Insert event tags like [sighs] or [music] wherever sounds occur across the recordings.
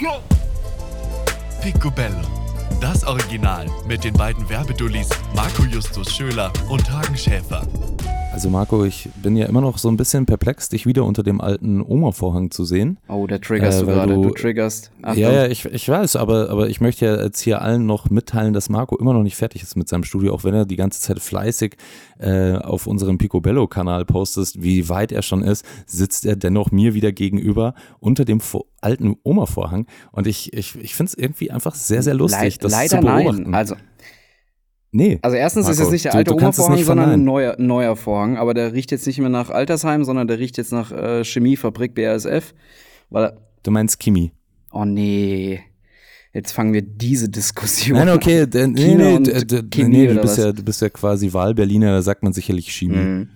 Go! Picobello. Das Original mit den beiden Werbedullis Marco Justus Schöler und Hagen Schäfer. Also Marco, ich bin ja immer noch so ein bisschen perplex, dich wieder unter dem alten Oma-Vorhang zu sehen. Oh, da triggerst Äh, du gerade. du- Du, triggerst. Achtung. Ja, ja, ich, ich weiß, aber, aber ich möchte ja jetzt hier allen noch mitteilen, dass Marco immer noch nicht fertig ist mit seinem Studio, auch wenn er die ganze Zeit fleißig äh, auf unserem Picobello-Kanal postet, wie weit er schon ist, sitzt er dennoch mir wieder gegenüber unter dem Vo- alten Oma-Vorhang. Und ich, ich, ich finde es irgendwie einfach sehr, sehr lustig, Leid- das Leider zu beobachten. nein. Also, nee. also erstens ist Marco, es nicht der du- alte du nicht sondern ein neuer, neuer Vorhang. Aber der riecht jetzt nicht mehr nach Altersheim, sondern der riecht jetzt nach äh, Chemiefabrik BASF. Weil, Du meinst Kimi. oh nee, jetzt fangen wir diese Diskussion Nein, okay, nee, nee, Chemie nee du, bist ja, du bist ja quasi Wahlberliner, da sagt man sicherlich Chemie. Mhm.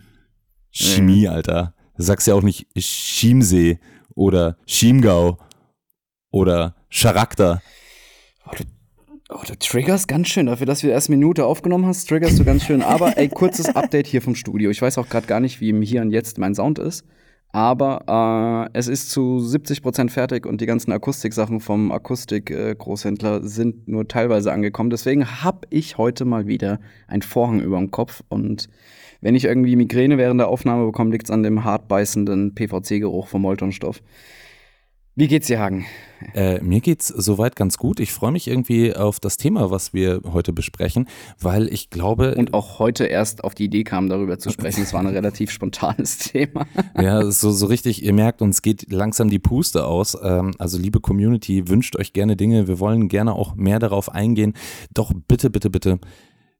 Chemie, Alter. Du sagst ja auch nicht Chiemsee oder Chiemgau oder Charakter. Oh, du triggerst ganz schön. Dafür, dass wir erst eine Minute aufgenommen hast, triggerst du ganz schön. Aber ey, kurzes Update hier vom Studio. Ich weiß auch gerade gar nicht, wie im Hier und Jetzt mein Sound ist. Aber äh, es ist zu 70% fertig und die ganzen Akustiksachen vom Akustik-Großhändler sind nur teilweise angekommen. Deswegen habe ich heute mal wieder einen Vorhang über dem Kopf. Und wenn ich irgendwie Migräne während der Aufnahme bekomme, liegt es an dem hart beißenden PVC-Geruch vom Moltonstoff. Wie geht's dir, Hagen? Äh, mir geht's soweit ganz gut. Ich freue mich irgendwie auf das Thema, was wir heute besprechen, weil ich glaube, Und auch heute erst auf die Idee kam, darüber zu sprechen. Es war ein relativ spontanes [laughs] Thema. Ja, so, so richtig, ihr merkt, uns geht langsam die Puste aus. Ähm, also liebe Community, wünscht euch gerne Dinge. Wir wollen gerne auch mehr darauf eingehen. Doch bitte, bitte, bitte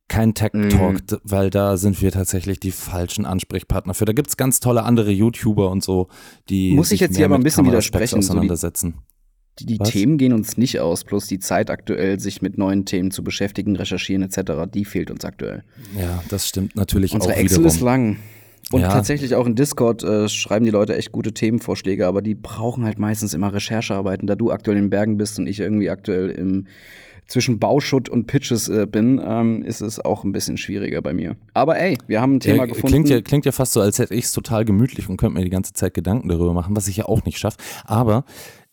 kein Tech Talk, d- weil da sind wir tatsächlich die falschen Ansprechpartner für. Da gibt's ganz tolle andere YouTuber und so, die Muss ich jetzt hier aber ein bisschen widersprechen, so die- auseinandersetzen. Die, die Was? Themen gehen uns nicht aus, plus die Zeit aktuell, sich mit neuen Themen zu beschäftigen, recherchieren etc., die fehlt uns aktuell. ja, das stimmt natürlich Unsere auch Excel wiederum. ist lang. Und Ja. tatsächlich auch in Discord äh, schreiben die Leute echt gute Themenvorschläge, aber die brauchen halt meistens immer Recherchearbeiten. Da du aktuell in den Bergen bist und ich irgendwie aktuell im zwischen Bauschutt und Pitches äh, bin, ähm, ist es auch ein bisschen schwieriger bei mir. Aber ey, wir haben ein Thema Ja, gefunden. klingt, ja, klingt ja fast so, als hätte ich es total gemütlich und könnte mir die ganze Zeit Gedanken darüber machen, was ich ja auch nicht schaffe. Aber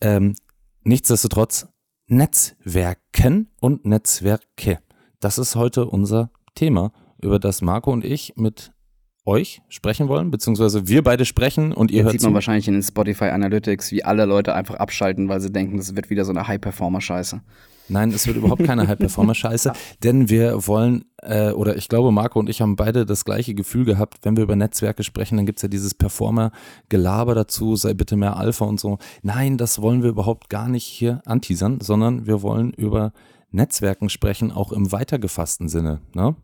ähm, nichtsdestotrotz, Netzwerken und Netzwerke. Das ist heute unser Thema, über das Marco und ich mit euch sprechen wollen, beziehungsweise wir beide sprechen und ihr Jetzt hört sieht man zu. wahrscheinlich in den Spotify Analytics, wie alle Leute einfach abschalten, weil sie denken, das wird wieder so eine High-Performer-Scheiße. Nein, es wird überhaupt keine High-Performer-Scheiße, [laughs] denn wir wollen, äh, oder ich glaube, Marco und ich haben beide das gleiche Gefühl gehabt, wenn wir über Netzwerke sprechen, dann gibt's ja dieses Performer-Gelaber dazu, sei bitte mehr Alpha und so. Nein, das wollen wir überhaupt gar nicht hier anteasern, sondern wir wollen über Netzwerken sprechen, auch im weitergefassten Sinne. Ne?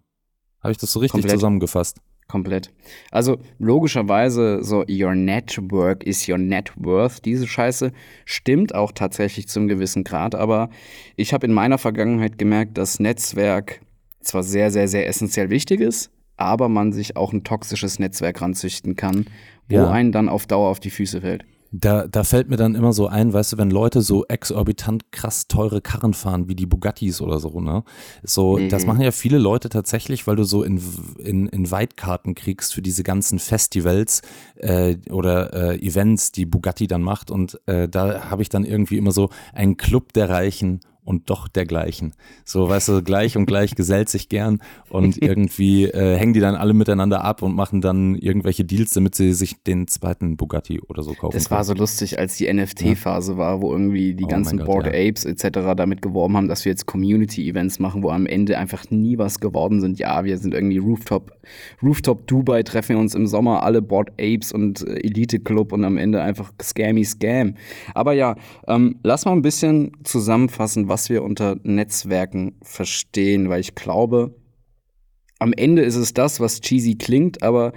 Habe ich das so richtig Komplett. zusammengefasst? Komplett. Also logischerweise so your network is your net worth. Diese Scheiße stimmt auch tatsächlich zum gewissen Grad, aber ich habe in meiner Vergangenheit gemerkt, dass Netzwerk zwar sehr, sehr, sehr essentiell wichtig ist, aber man sich auch ein toxisches Netzwerk ranzüchten kann, wo Ja. einen dann auf Dauer auf die Füße fällt. Da, da fällt mir dann immer so ein, weißt du, wenn Leute so exorbitant krass teure Karren fahren, wie die Bugattis oder so, ne? So, das machen ja viele Leute tatsächlich, weil du so in, in, in Weitkarten kriegst für diese ganzen Festivals äh, oder äh, Events, die Bugatti dann macht. Und äh, da habe ich dann irgendwie immer so einen Club der Reichen und doch dergleichen. So, weißt du, gleich und gleich gesellt sich gern und irgendwie äh, hängen die dann alle miteinander ab und machen dann irgendwelche Deals, damit sie sich den zweiten Bugatti oder so kaufen. Das war so lustig, als die NFT-Phase war, wo irgendwie die Oh ganzen Gott, Board ja. Apes etc. damit geworben haben, dass wir jetzt Community-Events machen, wo am Ende einfach nie was geworden sind. Ja, wir sind irgendwie Rooftop, Rooftop Dubai, treffen wir uns im Sommer alle Board Apes und äh, Elite Club und am Ende einfach Scammy Scam. Aber ja, ähm, lass mal ein bisschen zusammenfassen, was wir unter Netzwerken verstehen, weil ich glaube, am Ende ist es das, was cheesy klingt, aber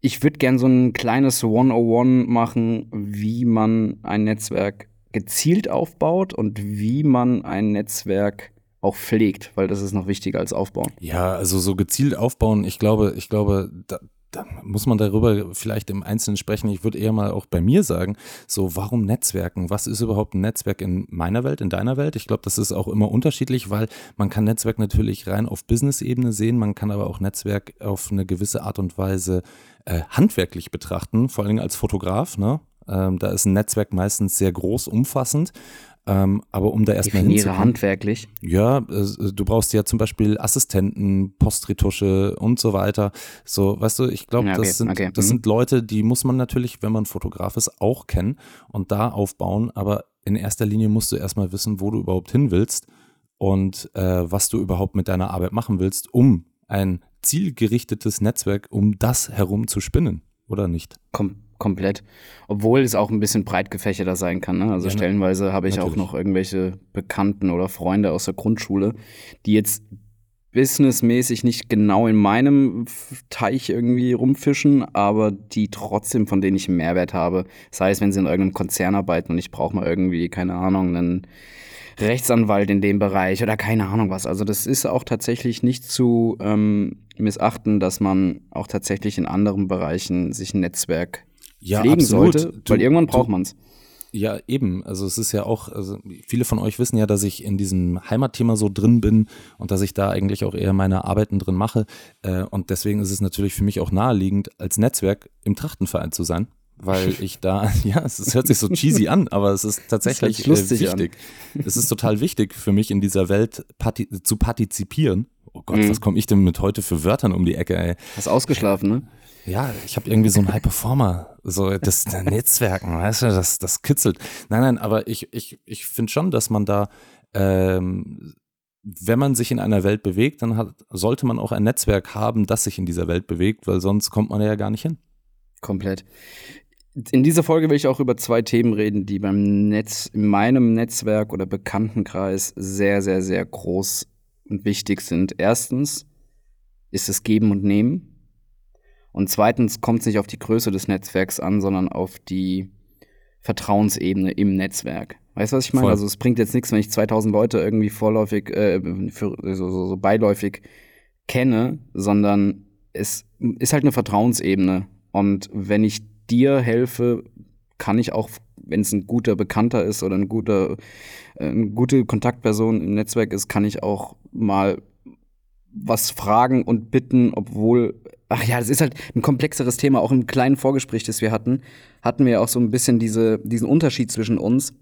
ich würde gern so ein kleines 101 machen, wie man ein Netzwerk gezielt aufbaut und wie man ein Netzwerk auch pflegt, weil das ist noch wichtiger als aufbauen. Ja, also so gezielt aufbauen, ich glaube, ich glaube, da, da muss man darüber vielleicht im Einzelnen sprechen. Ich würde eher mal auch bei mir sagen, so warum Netzwerken? Was ist überhaupt ein Netzwerk in meiner Welt, in deiner Welt? Ich glaube, das ist auch immer unterschiedlich, weil man kann Netzwerk natürlich rein auf Business-Ebene sehen, man kann aber auch Netzwerk auf eine gewisse Art und Weise äh, handwerklich betrachten, vor allem als Fotograf. Ne? Ähm, da ist ein Netzwerk meistens sehr groß, umfassend ähm, aber um da erstmal hinzukommen. handwerklich. Ja, äh, du brauchst ja zum Beispiel Assistenten, Postretusche und so weiter. So, weißt du, ich glaube, okay, das, sind, okay. das mhm. sind Leute, die muss man natürlich, wenn man Fotograf ist, auch kennen und da aufbauen. Aber in erster Linie musst du erstmal wissen, wo du überhaupt hin willst und äh, was du überhaupt mit deiner Arbeit machen willst, um ein zielgerichtetes Netzwerk um das herum zu spinnen, oder nicht? Kom komplett. Obwohl es auch ein bisschen breit gefächerter sein kann. Ne? Also ja, ne? stellenweise habe ich natürlich. auch noch irgendwelche Bekannten oder Freunde aus der Grundschule, die jetzt businessmäßig nicht genau in meinem Teich irgendwie rumfischen, aber die trotzdem, von denen ich einen Mehrwert habe. Sei es, wenn sie in irgendeinem Konzern arbeiten und ich brauche mal irgendwie, keine Ahnung, einen Rechtsanwalt in dem Bereich oder keine Ahnung was. Also das ist auch tatsächlich nicht zu ähm, missachten, dass man auch tatsächlich in anderen Bereichen sich ein Netzwerk ja, pflegen absolut. sollte, du, weil irgendwann braucht man es. Ja, eben. Also es ist ja auch, also viele von euch wissen ja, dass ich in diesem Heimatthema so drin bin und dass ich da eigentlich auch eher meine Arbeiten drin mache. Äh, und deswegen ist es natürlich für mich auch naheliegend, als Netzwerk im Trachtenverein zu sein. Weil [laughs] ich da, [laughs] ja, es, hört sich so cheesy an, aber es ist tatsächlich äh, wichtig. An. Es ist total wichtig für mich in dieser Welt parti zu partizipieren. Oh Gott, mhm. was komme ich denn mit heute für Wörtern um die Ecke, ey? Hast ausgeschlafen, ne? Ja, ich habe irgendwie so einen High Performer, so das [laughs] Netzwerken, weißt du, das, das kitzelt. Nein, nein, aber ich, ich, ich finde schon, dass man da, ähm, wenn man sich in einer Welt bewegt, dann hat, sollte man auch ein Netzwerk haben, das sich in dieser Welt bewegt, weil sonst kommt man ja gar nicht hin. Komplett. In dieser Folge will ich auch über zwei Themen reden, die beim Netz, in meinem Netzwerk oder Bekanntenkreis sehr, sehr, sehr groß und wichtig sind. Erstens ist es Geben und Nehmen. Und zweitens kommt es nicht auf die Größe des Netzwerks an, sondern auf die Vertrauensebene im Netzwerk. Weißt du, was ich meine? Voll. Also es bringt jetzt nichts, wenn ich 2000 Leute irgendwie vorläufig, äh, für, so, so, so beiläufig kenne, sondern es ist halt eine Vertrauensebene. Und wenn ich dir helfe, kann ich auch, wenn es ein guter Bekannter ist oder ein guter, äh, eine gute Kontaktperson im Netzwerk ist, kann ich auch mal was fragen und bitten, obwohl ach ja, das ist halt ein komplexeres Thema. Auch im kleinen Vorgespräch, das wir hatten, hatten wir auch so ein bisschen diese, diesen Unterschied zwischen uns,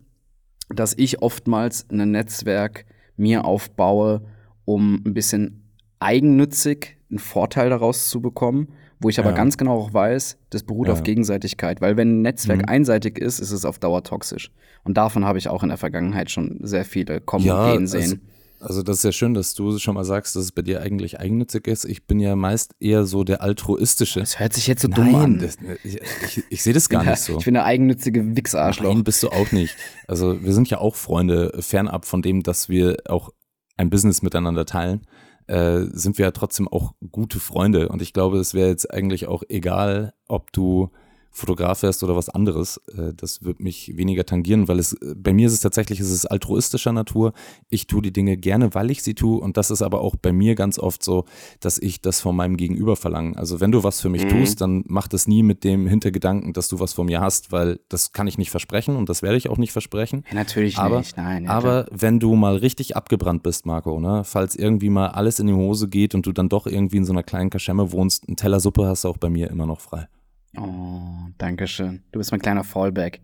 dass ich oftmals ein Netzwerk mir aufbaue, um ein bisschen eigennützig einen Vorteil daraus zu bekommen, wo ich aber ja. ganz genau auch weiß, das beruht ja. auf Gegenseitigkeit, weil wenn ein Netzwerk mhm. einseitig ist, ist es auf Dauer toxisch. Und davon habe ich auch in der Vergangenheit schon sehr viele kommen ja, und gehen sehen. Also das ist ja schön, dass du schon mal sagst, dass es bei dir eigentlich eigennützig ist. Ich bin ja meist eher so der altruistische. Das hört sich jetzt so dumm an. Das, ich, ich, ich sehe das gar ja, nicht so. Ich bin der eigennützige Wichsarschloch. Nein, bist du auch nicht. Also wir sind ja auch Freunde, fernab von dem, dass wir auch ein Business miteinander teilen. Äh, sind wir ja trotzdem auch gute Freunde. Und ich glaube, es wäre jetzt eigentlich auch egal, ob du Fotograf wärst oder was anderes, äh, das wird mich weniger tangieren, weil es bei mir ist es tatsächlich, es ist altruistischer Natur. Ich tue die Dinge gerne, weil ich sie tue und das ist aber auch bei mir ganz oft so, dass ich das von meinem Gegenüber verlange. Also wenn du was für mich mhm. tust, dann mach das nie mit dem Hintergedanken, dass du was von mir hast, weil das kann ich nicht versprechen und das werde ich auch nicht versprechen. Ja, natürlich aber, nicht, nein. Ja, aber wenn du mal richtig abgebrannt bist, Marco, ne, falls irgendwie mal alles in die Hose geht und du dann doch irgendwie in so einer kleinen Kaschemme wohnst, ein Teller Suppe hast du auch bei mir immer noch frei. Oh, danke schön. Du bist mein kleiner Fallback.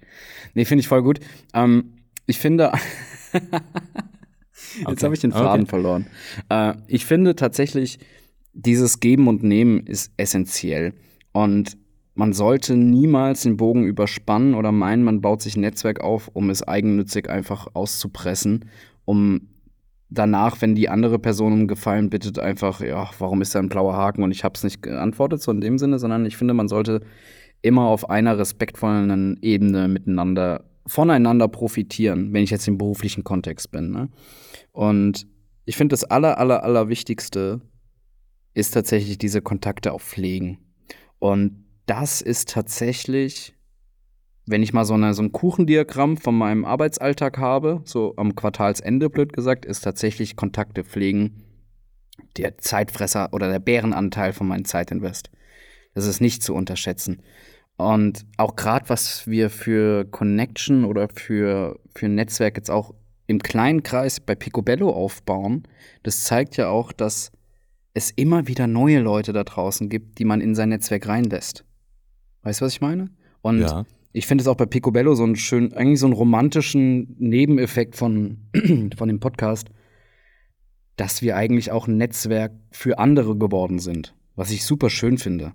Nee, finde ich voll gut. Ähm, ich finde. [laughs] Jetzt okay. habe ich den Faden okay. verloren. Äh, ich finde tatsächlich, dieses Geben und Nehmen ist essentiell. Und man sollte niemals den Bogen überspannen oder meinen, man baut sich ein Netzwerk auf, um es eigennützig einfach auszupressen, um danach, wenn die andere Person um Gefallen bittet, einfach, ja, warum ist da ein blauer Haken und ich habe es nicht geantwortet, so in dem Sinne, sondern ich finde, man sollte immer auf einer respektvollen Ebene miteinander, voneinander profitieren, wenn ich jetzt im beruflichen Kontext bin. Ne? Und ich finde, das aller, aller, aller Wichtigste ist tatsächlich diese Kontakte auch pflegen. Und das ist tatsächlich wenn ich mal so, eine, so ein Kuchendiagramm von meinem Arbeitsalltag habe, so am Quartalsende blöd gesagt, ist tatsächlich Kontakte pflegen der Zeitfresser oder der Bärenanteil von meinem Zeitinvest. Das ist nicht zu unterschätzen. Und auch gerade was wir für Connection oder für, für Netzwerk jetzt auch im kleinen Kreis bei Picobello aufbauen, das zeigt ja auch, dass es immer wieder neue Leute da draußen gibt, die man in sein Netzwerk reinlässt. Weißt du, was ich meine? Und ja. Ich finde es auch bei Picobello so einen schönen, eigentlich so einen romantischen Nebeneffekt von, [clears throat] von dem Podcast, dass wir eigentlich auch ein Netzwerk für andere geworden sind, was ich super schön finde.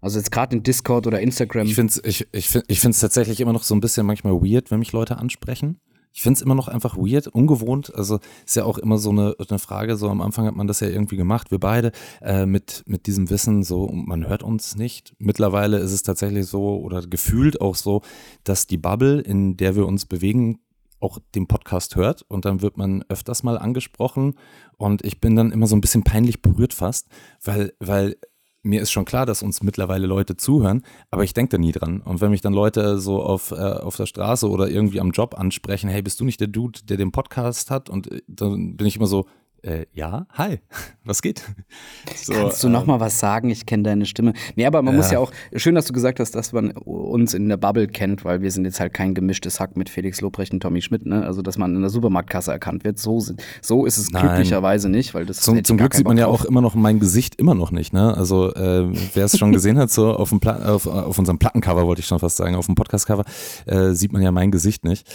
Also jetzt gerade in Discord oder Instagram. Ich finde es ich, ich ich tatsächlich immer noch so ein bisschen manchmal weird, wenn mich Leute ansprechen. Ich finde es immer noch einfach weird, ungewohnt. Also ist ja auch immer so eine, eine Frage, so am Anfang hat man das ja irgendwie gemacht, wir beide, äh, mit, mit diesem Wissen, so man hört uns nicht. Mittlerweile ist es tatsächlich so oder gefühlt auch so, dass die Bubble, in der wir uns bewegen, auch den Podcast hört und dann wird man öfters mal angesprochen und ich bin dann immer so ein bisschen peinlich berührt fast, weil, weil mir ist schon klar, dass uns mittlerweile Leute zuhören, aber ich denke da nie dran. Und wenn mich dann Leute so auf, äh, auf der Straße oder irgendwie am Job ansprechen, hey, bist du nicht der Dude, der den Podcast hat? Und äh, dann bin ich immer so, äh, ja, hi, [laughs] was geht? [laughs] So, Kannst du noch ähm, mal was sagen? Ich kenne deine Stimme. Nee, aber man ja. muss ja auch, schön, dass du gesagt hast, dass man uns in der Bubble kennt, weil wir sind jetzt halt kein gemischtes Hack mit Felix Lobrecht und Tommy Schmidt, ne? Also, dass man in der Supermarktkasse erkannt wird. So, so ist es Nein. glücklicherweise nicht, weil das Zum, zum Glück sieht man ja auch immer noch mein Gesicht immer noch nicht, ne? Also, äh, wer es schon [laughs] gesehen hat, so auf, dem auf, auf unserem Plattencover, wollte ich schon fast sagen, auf dem Podcastcover, äh, sieht man ja mein Gesicht nicht.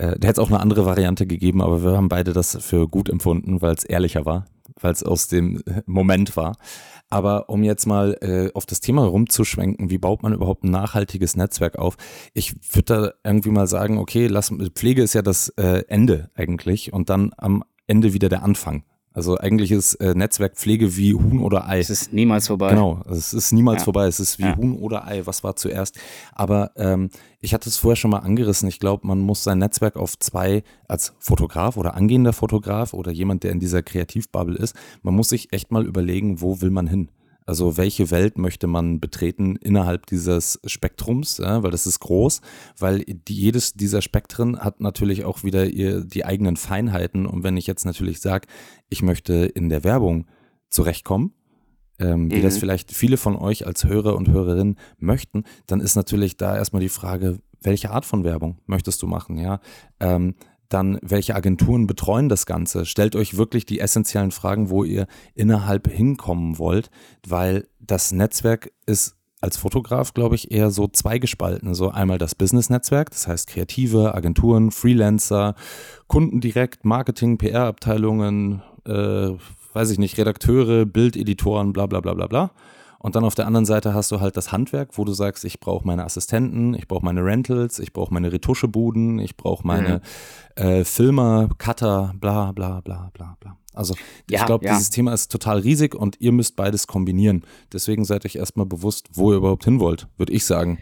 Äh, da hätte es auch eine andere Variante gegeben, aber wir haben beide das für gut empfunden, weil es ehrlicher war, weil es aus dem Moment war. Aber um jetzt mal äh, auf das Thema rumzuschwenken, wie baut man überhaupt ein nachhaltiges Netzwerk auf? Ich würde da irgendwie mal sagen, okay, lass, Pflege ist ja das äh, Ende eigentlich und dann am Ende wieder der Anfang. Also eigentlich ist äh, Netzwerkpflege wie Huhn oder Ei. Es ist niemals vorbei. Genau, es ist niemals ja. vorbei. Es ist wie ja. Huhn oder Ei. Was war zuerst? Aber ähm, ich hatte es vorher schon mal angerissen. Ich glaube, man muss sein Netzwerk auf zwei, als Fotograf oder angehender Fotograf oder jemand, der in dieser Kreativbubble ist, man muss sich echt mal überlegen, wo will man hin? Also welche Welt möchte man betreten innerhalb dieses Spektrums, ja, weil das ist groß, weil die, jedes dieser Spektren hat natürlich auch wieder ihr, die eigenen Feinheiten. Und wenn ich jetzt natürlich sage, ich möchte in der Werbung zurechtkommen, ähm, mhm. wie das mhm. vielleicht viele von euch als Hörer und Hörerinnen möchten, dann ist natürlich da erstmal die Frage, welche Art von Werbung möchtest du machen, ja? Ähm, dann welche Agenturen betreuen das Ganze. Stellt euch wirklich die essentiellen Fragen, wo ihr innerhalb hinkommen wollt, weil das Netzwerk ist als Fotograf, glaube ich, eher so zweigespalten. So einmal das Business-Netzwerk, das heißt Kreative, Agenturen, Freelancer, Kunden direkt, Marketing, PR-Abteilungen, äh, weiß ich nicht, Redakteure, Bildeditoren, bla bla bla bla bla. Und dann auf der anderen Seite hast du halt das Handwerk, wo du sagst, ich brauche meine Assistenten, ich brauche meine Rentals, ich brauche meine Retuschebuden, ich brauche meine mhm. äh, Filmer, Cutter, bla bla bla bla bla. Also ja, ich glaube, ja. dieses Thema ist total riesig und ihr müsst beides kombinieren. Deswegen seid euch erstmal bewusst, wo ihr überhaupt hin wollt, würde ich sagen.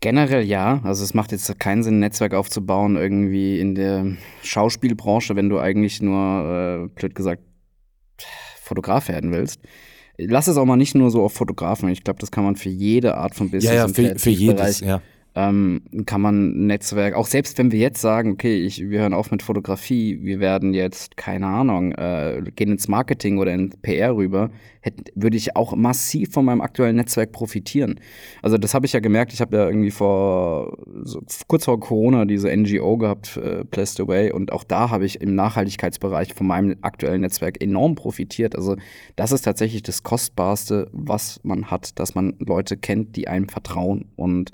Generell ja. Also es macht jetzt keinen Sinn, ein Netzwerk aufzubauen, irgendwie in der Schauspielbranche, wenn du eigentlich nur, äh, blöd gesagt, Fotograf werden willst lass es auch mal nicht nur so auf Fotografen. Ich glaube, das kann man für jede Art von Business ja, ja, für, für jedes, ja ähm, kann man Netzwerk, auch selbst wenn wir jetzt sagen, okay, ich, wir hören auf mit Fotografie, wir werden jetzt, keine Ahnung, äh, gehen ins Marketing oder in PR rüber, hätte, würde ich auch massiv von meinem aktuellen Netzwerk profitieren. Also das habe ich ja gemerkt, ich habe ja irgendwie vor, so, kurz vor Corona diese NGO gehabt, äh, Placed Away, und auch da habe ich im Nachhaltigkeitsbereich von meinem aktuellen Netzwerk enorm profitiert. Also das ist tatsächlich das Kostbarste, was man hat, dass man Leute kennt, die einem vertrauen und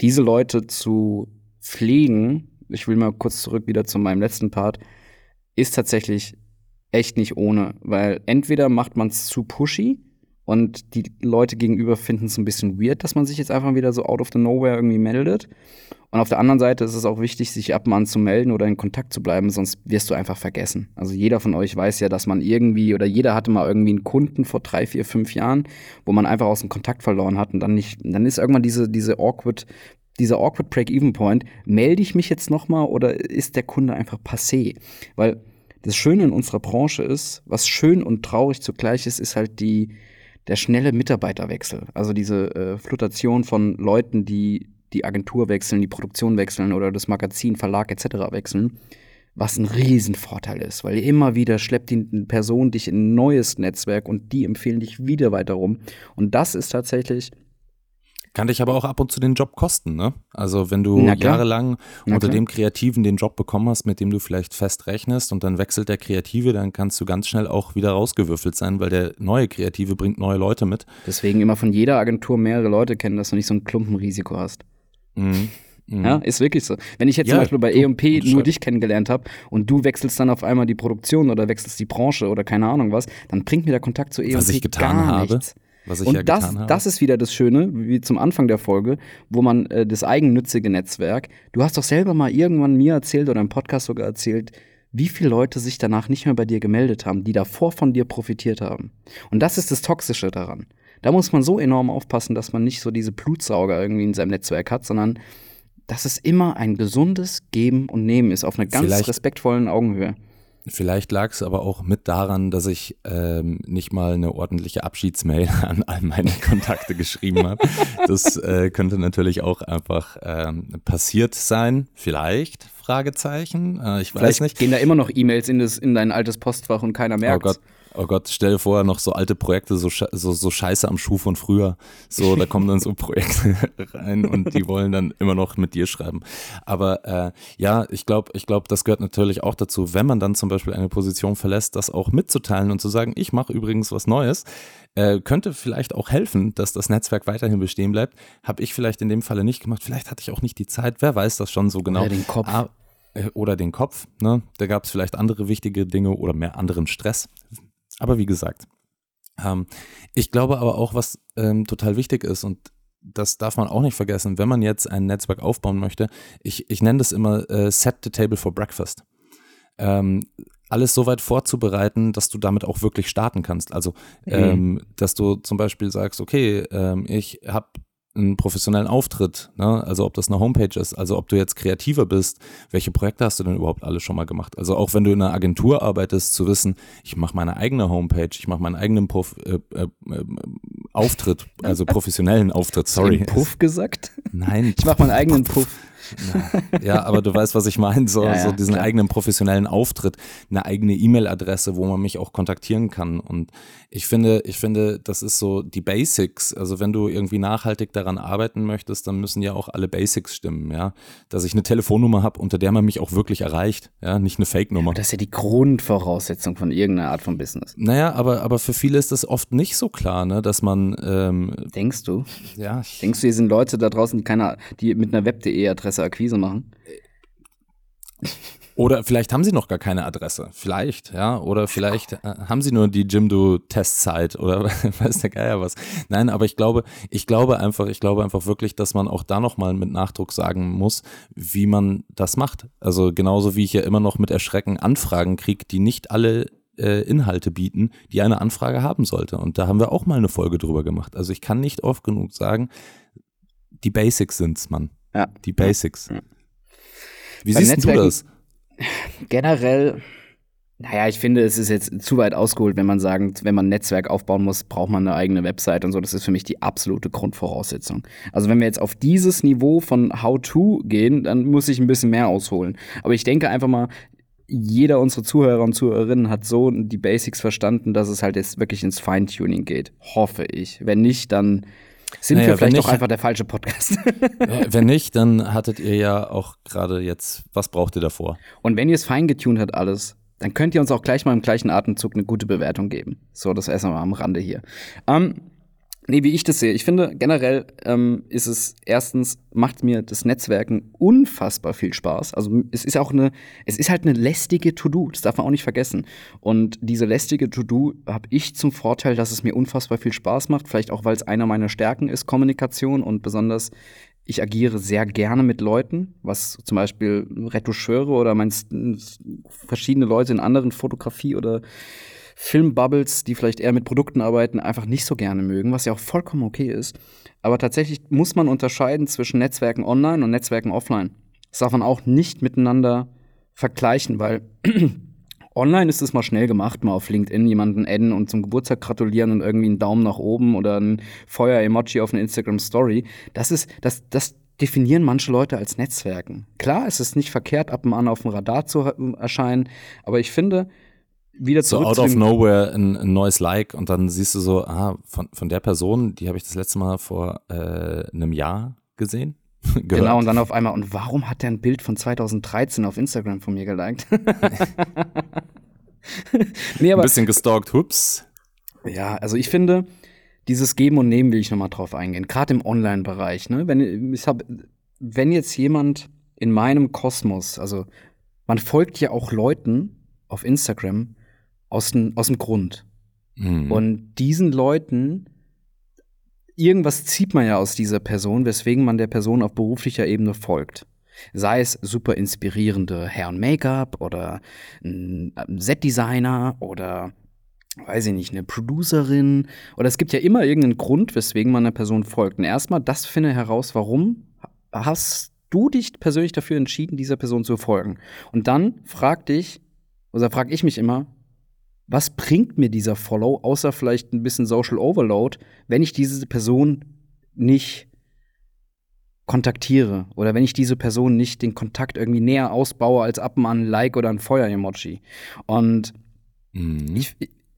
diese Leute zu pflegen, ich will mal kurz zurück wieder zu meinem letzten Part, ist tatsächlich echt nicht ohne, weil entweder macht man es zu pushy und die Leute gegenüber finden es ein bisschen weird, dass man sich jetzt einfach wieder so out of the nowhere irgendwie meldet. Und auf der anderen Seite ist es auch wichtig, sich ab und an zu melden oder in Kontakt zu bleiben, sonst wirst du einfach vergessen. Also jeder von euch weiß ja, dass man irgendwie oder jeder hatte mal irgendwie einen Kunden vor drei, vier, fünf Jahren, wo man einfach aus dem Kontakt verloren hat und dann nicht, dann ist irgendwann diese, diese awkward, dieser awkward Break-Even-Point, melde ich mich jetzt nochmal oder ist der Kunde einfach passé? Weil das Schöne in unserer Branche ist, was schön und traurig zugleich ist, ist halt die, der schnelle Mitarbeiterwechsel. Also diese äh, Flutation von Leuten, die die Agentur wechseln, die Produktion wechseln oder das Magazin, Verlag etc. wechseln, was ein Riesenvorteil ist, weil immer wieder schleppt die Person dich in ein neues Netzwerk und die empfehlen dich wieder weiter rum. Und das ist tatsächlich Kann dich aber auch ab und zu den Job kosten, ne? Also wenn du jahrelang unter dem Kreativen den Job bekommen hast, mit dem du vielleicht fest rechnest und dann wechselt der Kreative, dann kannst du ganz schnell auch wieder rausgewürfelt sein, weil der neue Kreative bringt neue Leute mit. Deswegen immer von jeder Agentur mehrere Leute kennen, dass du nicht so ein Klumpenrisiko hast. Mhm. Mhm. Ja, ist wirklich so. Wenn ich jetzt ja, zum Beispiel bei E&P nur dich kennengelernt habe und du wechselst dann auf einmal die Produktion oder wechselst die Branche oder keine Ahnung was, dann bringt mir der Kontakt zu E&P was ich getan gar habe. nichts. Was ich und ja das, getan habe. das ist wieder das Schöne, wie zum Anfang der Folge, wo man äh, das eigennützige Netzwerk, du hast doch selber mal irgendwann mir erzählt oder im Podcast sogar erzählt, wie viele Leute sich danach nicht mehr bei dir gemeldet haben, die davor von dir profitiert haben. Und das ist das Toxische daran. Da muss man so enorm aufpassen, dass man nicht so diese Blutsauger irgendwie in seinem Netzwerk hat, sondern dass es immer ein gesundes Geben und Nehmen ist, auf einer ganz Vielleicht respektvollen Augenhöhe. Vielleicht lag es aber auch mit daran, dass ich ähm, nicht mal eine ordentliche Abschiedsmail [laughs] an all meine Kontakte geschrieben habe. Das äh, könnte natürlich auch einfach ähm, passiert sein. Vielleicht, Fragezeichen. Äh, ich Vielleicht weiß nicht. Gehen da immer noch E-Mails in, in dein altes Postfach und keiner merkt. Oh Gott. Oh Gott, stell dir vor, noch so alte Projekte, so, so, so scheiße am Schuh von früher. So, da kommen dann so Projekte [laughs] rein und die wollen dann immer noch mit dir schreiben. Aber äh, ja, ich glaube, ich glaube, das gehört natürlich auch dazu, wenn man dann zum Beispiel eine Position verlässt, das auch mitzuteilen und zu sagen, ich mache übrigens was Neues. Äh, könnte vielleicht auch helfen, dass das Netzwerk weiterhin bestehen bleibt. Habe ich vielleicht in dem Falle nicht gemacht. Vielleicht hatte ich auch nicht die Zeit. Wer weiß das schon so genau. Oder den Kopf. Ah, oder den Kopf. Ne? Da gab es vielleicht andere wichtige Dinge oder mehr anderen Stress. Aber wie gesagt, ähm, ich glaube aber auch, was ähm, total wichtig ist und das darf man auch nicht vergessen, wenn man jetzt ein Netzwerk aufbauen möchte, ich, ich nenne das immer äh, Set the Table for Breakfast. Ähm, alles so weit vorzubereiten, dass du damit auch wirklich starten kannst. Also, mhm. ähm, dass du zum Beispiel sagst, okay, ähm, ich habe einen professionellen Auftritt, ne? also ob das eine Homepage ist, also ob du jetzt kreativer bist, welche Projekte hast du denn überhaupt alle schon mal gemacht? Also auch wenn du in einer Agentur arbeitest, zu wissen, ich mache meine eigene Homepage, ich mache meinen eigenen Prof äh, äh, äh, Auftritt, also professionellen Auftritt, sorry. Puff gesagt? Nein. Ich mache meinen eigenen Puff ja, aber du weißt, was ich meine. So, ja, [laughs] ja, so diesen klar. eigenen professionellen Auftritt, eine eigene E-Mail-Adresse, wo man mich auch kontaktieren kann. Und ich finde, ich finde, das ist so die Basics. Also wenn du irgendwie nachhaltig daran arbeiten möchtest, dann müssen ja auch alle Basics stimmen, ja. Dass ich eine Telefonnummer habe, unter der man mich auch wirklich erreicht, ja, nicht eine Fake-Nummer. Das ist ja die Grundvoraussetzung von irgendeiner Art von Business. Naja, aber, aber für viele ist das oft nicht so klar, ne, dass man ähm, Denkst du? Ja. Denkst du, hier sind Leute da draußen, die keine, die mit einer Web.de-Adresse Adresse Akquise machen. Oder vielleicht haben sie noch gar keine Adresse. Vielleicht, ja. Oder vielleicht äh, haben sie nur die Jimdo-Testzeit oder [laughs] weiß der Geier was. Nein, aber ich glaube, ich glaube einfach, ich glaube einfach wirklich, dass man auch da nochmal mit Nachdruck sagen muss, wie man das macht. Also genauso wie ich ja immer noch mit Erschrecken Anfragen kriege, die nicht alle äh, Inhalte bieten, die eine Anfrage haben sollte. Und da haben wir auch mal eine Folge drüber gemacht. Also ich kann nicht oft genug sagen, die Basics sind's, Mann. Ja. Die Basics. Ja. Wie Beim siehst Netzwerken, du das? [sighs] Generell, naja, ich finde, es ist jetzt zu weit ausgeholt, wenn man sagt, wenn man ein Netzwerk aufbauen muss, braucht man eine eigene Website und so. Das ist für mich die absolute Grundvoraussetzung. Also wenn wir jetzt auf dieses Niveau von How-To gehen, dann muss ich ein bisschen mehr ausholen. Aber ich denke einfach mal, jeder unserer Zuhörer und Zuhörerinnen hat so die Basics verstanden, dass es halt jetzt wirklich ins Feintuning geht. Hoffe ich. Wenn nicht, dann sind naja, wir vielleicht doch einfach der falsche Podcast. [laughs] wenn nicht, dann hattet ihr ja auch gerade jetzt, was braucht ihr davor? Und wenn ihr es fein getuned habt alles, dann könnt ihr uns auch gleich mal im gleichen Atemzug eine gute Bewertung geben. So, das erstmal am Rande hier. Ähm, Nee, wie ich das sehe. Ich finde, generell ähm, ist es erstens, macht mir das Netzwerken unfassbar viel Spaß. Also es ist auch eine, es ist halt eine lästige To-Do, das darf man auch nicht vergessen. Und diese lästige To-Do habe ich zum Vorteil, dass es mir unfassbar viel Spaß macht. Vielleicht auch, weil es einer meiner Stärken ist, Kommunikation und besonders ich agiere sehr gerne mit Leuten, was zum Beispiel Retoucheure oder mein, verschiedene Leute in anderen Fotografie oder Filmbubbles, die vielleicht eher mit Produkten arbeiten, einfach nicht so gerne mögen, was ja auch vollkommen okay ist. Aber tatsächlich muss man unterscheiden zwischen Netzwerken online und Netzwerken offline. Das darf man auch nicht miteinander vergleichen, weil [clears throat] online ist es mal schnell gemacht, mal auf LinkedIn jemanden adden und zum Geburtstag gratulieren und irgendwie einen Daumen nach oben oder ein Feuer-Emoji auf eine Instagram-Story. Das ist, das, das definieren manche Leute als Netzwerken. Klar, es ist nicht verkehrt, ab und an auf dem Radar zu erscheinen, aber ich finde, wieder so zurück out zu of nowhere ein, ein neues Like und dann siehst du so, ah, von, von der Person, die habe ich das letzte Mal vor äh, einem Jahr gesehen. [laughs] Genau, und dann auf einmal, und warum hat der ein Bild von 2013 auf Instagram von mir geliked? [laughs] nee, ein aber bisschen gestalkt, hups. ja, also ich finde, dieses Geben und Nehmen will ich nochmal drauf eingehen, gerade im Online-Bereich. Ne? Wenn, ich hab, wenn jetzt jemand in meinem Kosmos, also man folgt ja auch Leuten auf Instagram aus, dem- aus dem Grund. Mhm. Und diesen Leuten, irgendwas zieht man ja aus dieser Person, weswegen man der Person auf beruflicher Ebene folgt. Sei es super inspirierende Herren Make-up oder ein Set-Designer oder weiß ich nicht, eine Producerin oder es gibt ja immer irgendeinen Grund, weswegen man einer Person folgt. Und erstmal das finde heraus, warum hast du dich persönlich dafür entschieden, dieser Person zu folgen? Und dann frag dich, oder frag ich mich immer, was bringt mir dieser Follow, außer vielleicht ein bisschen Social Overload, wenn ich diese Person nicht kontaktiere oder wenn ich diese Person nicht den Kontakt irgendwie näher ausbaue als ab und an ein Like oder ein Feuer-Emoji. Und Mhm. ich,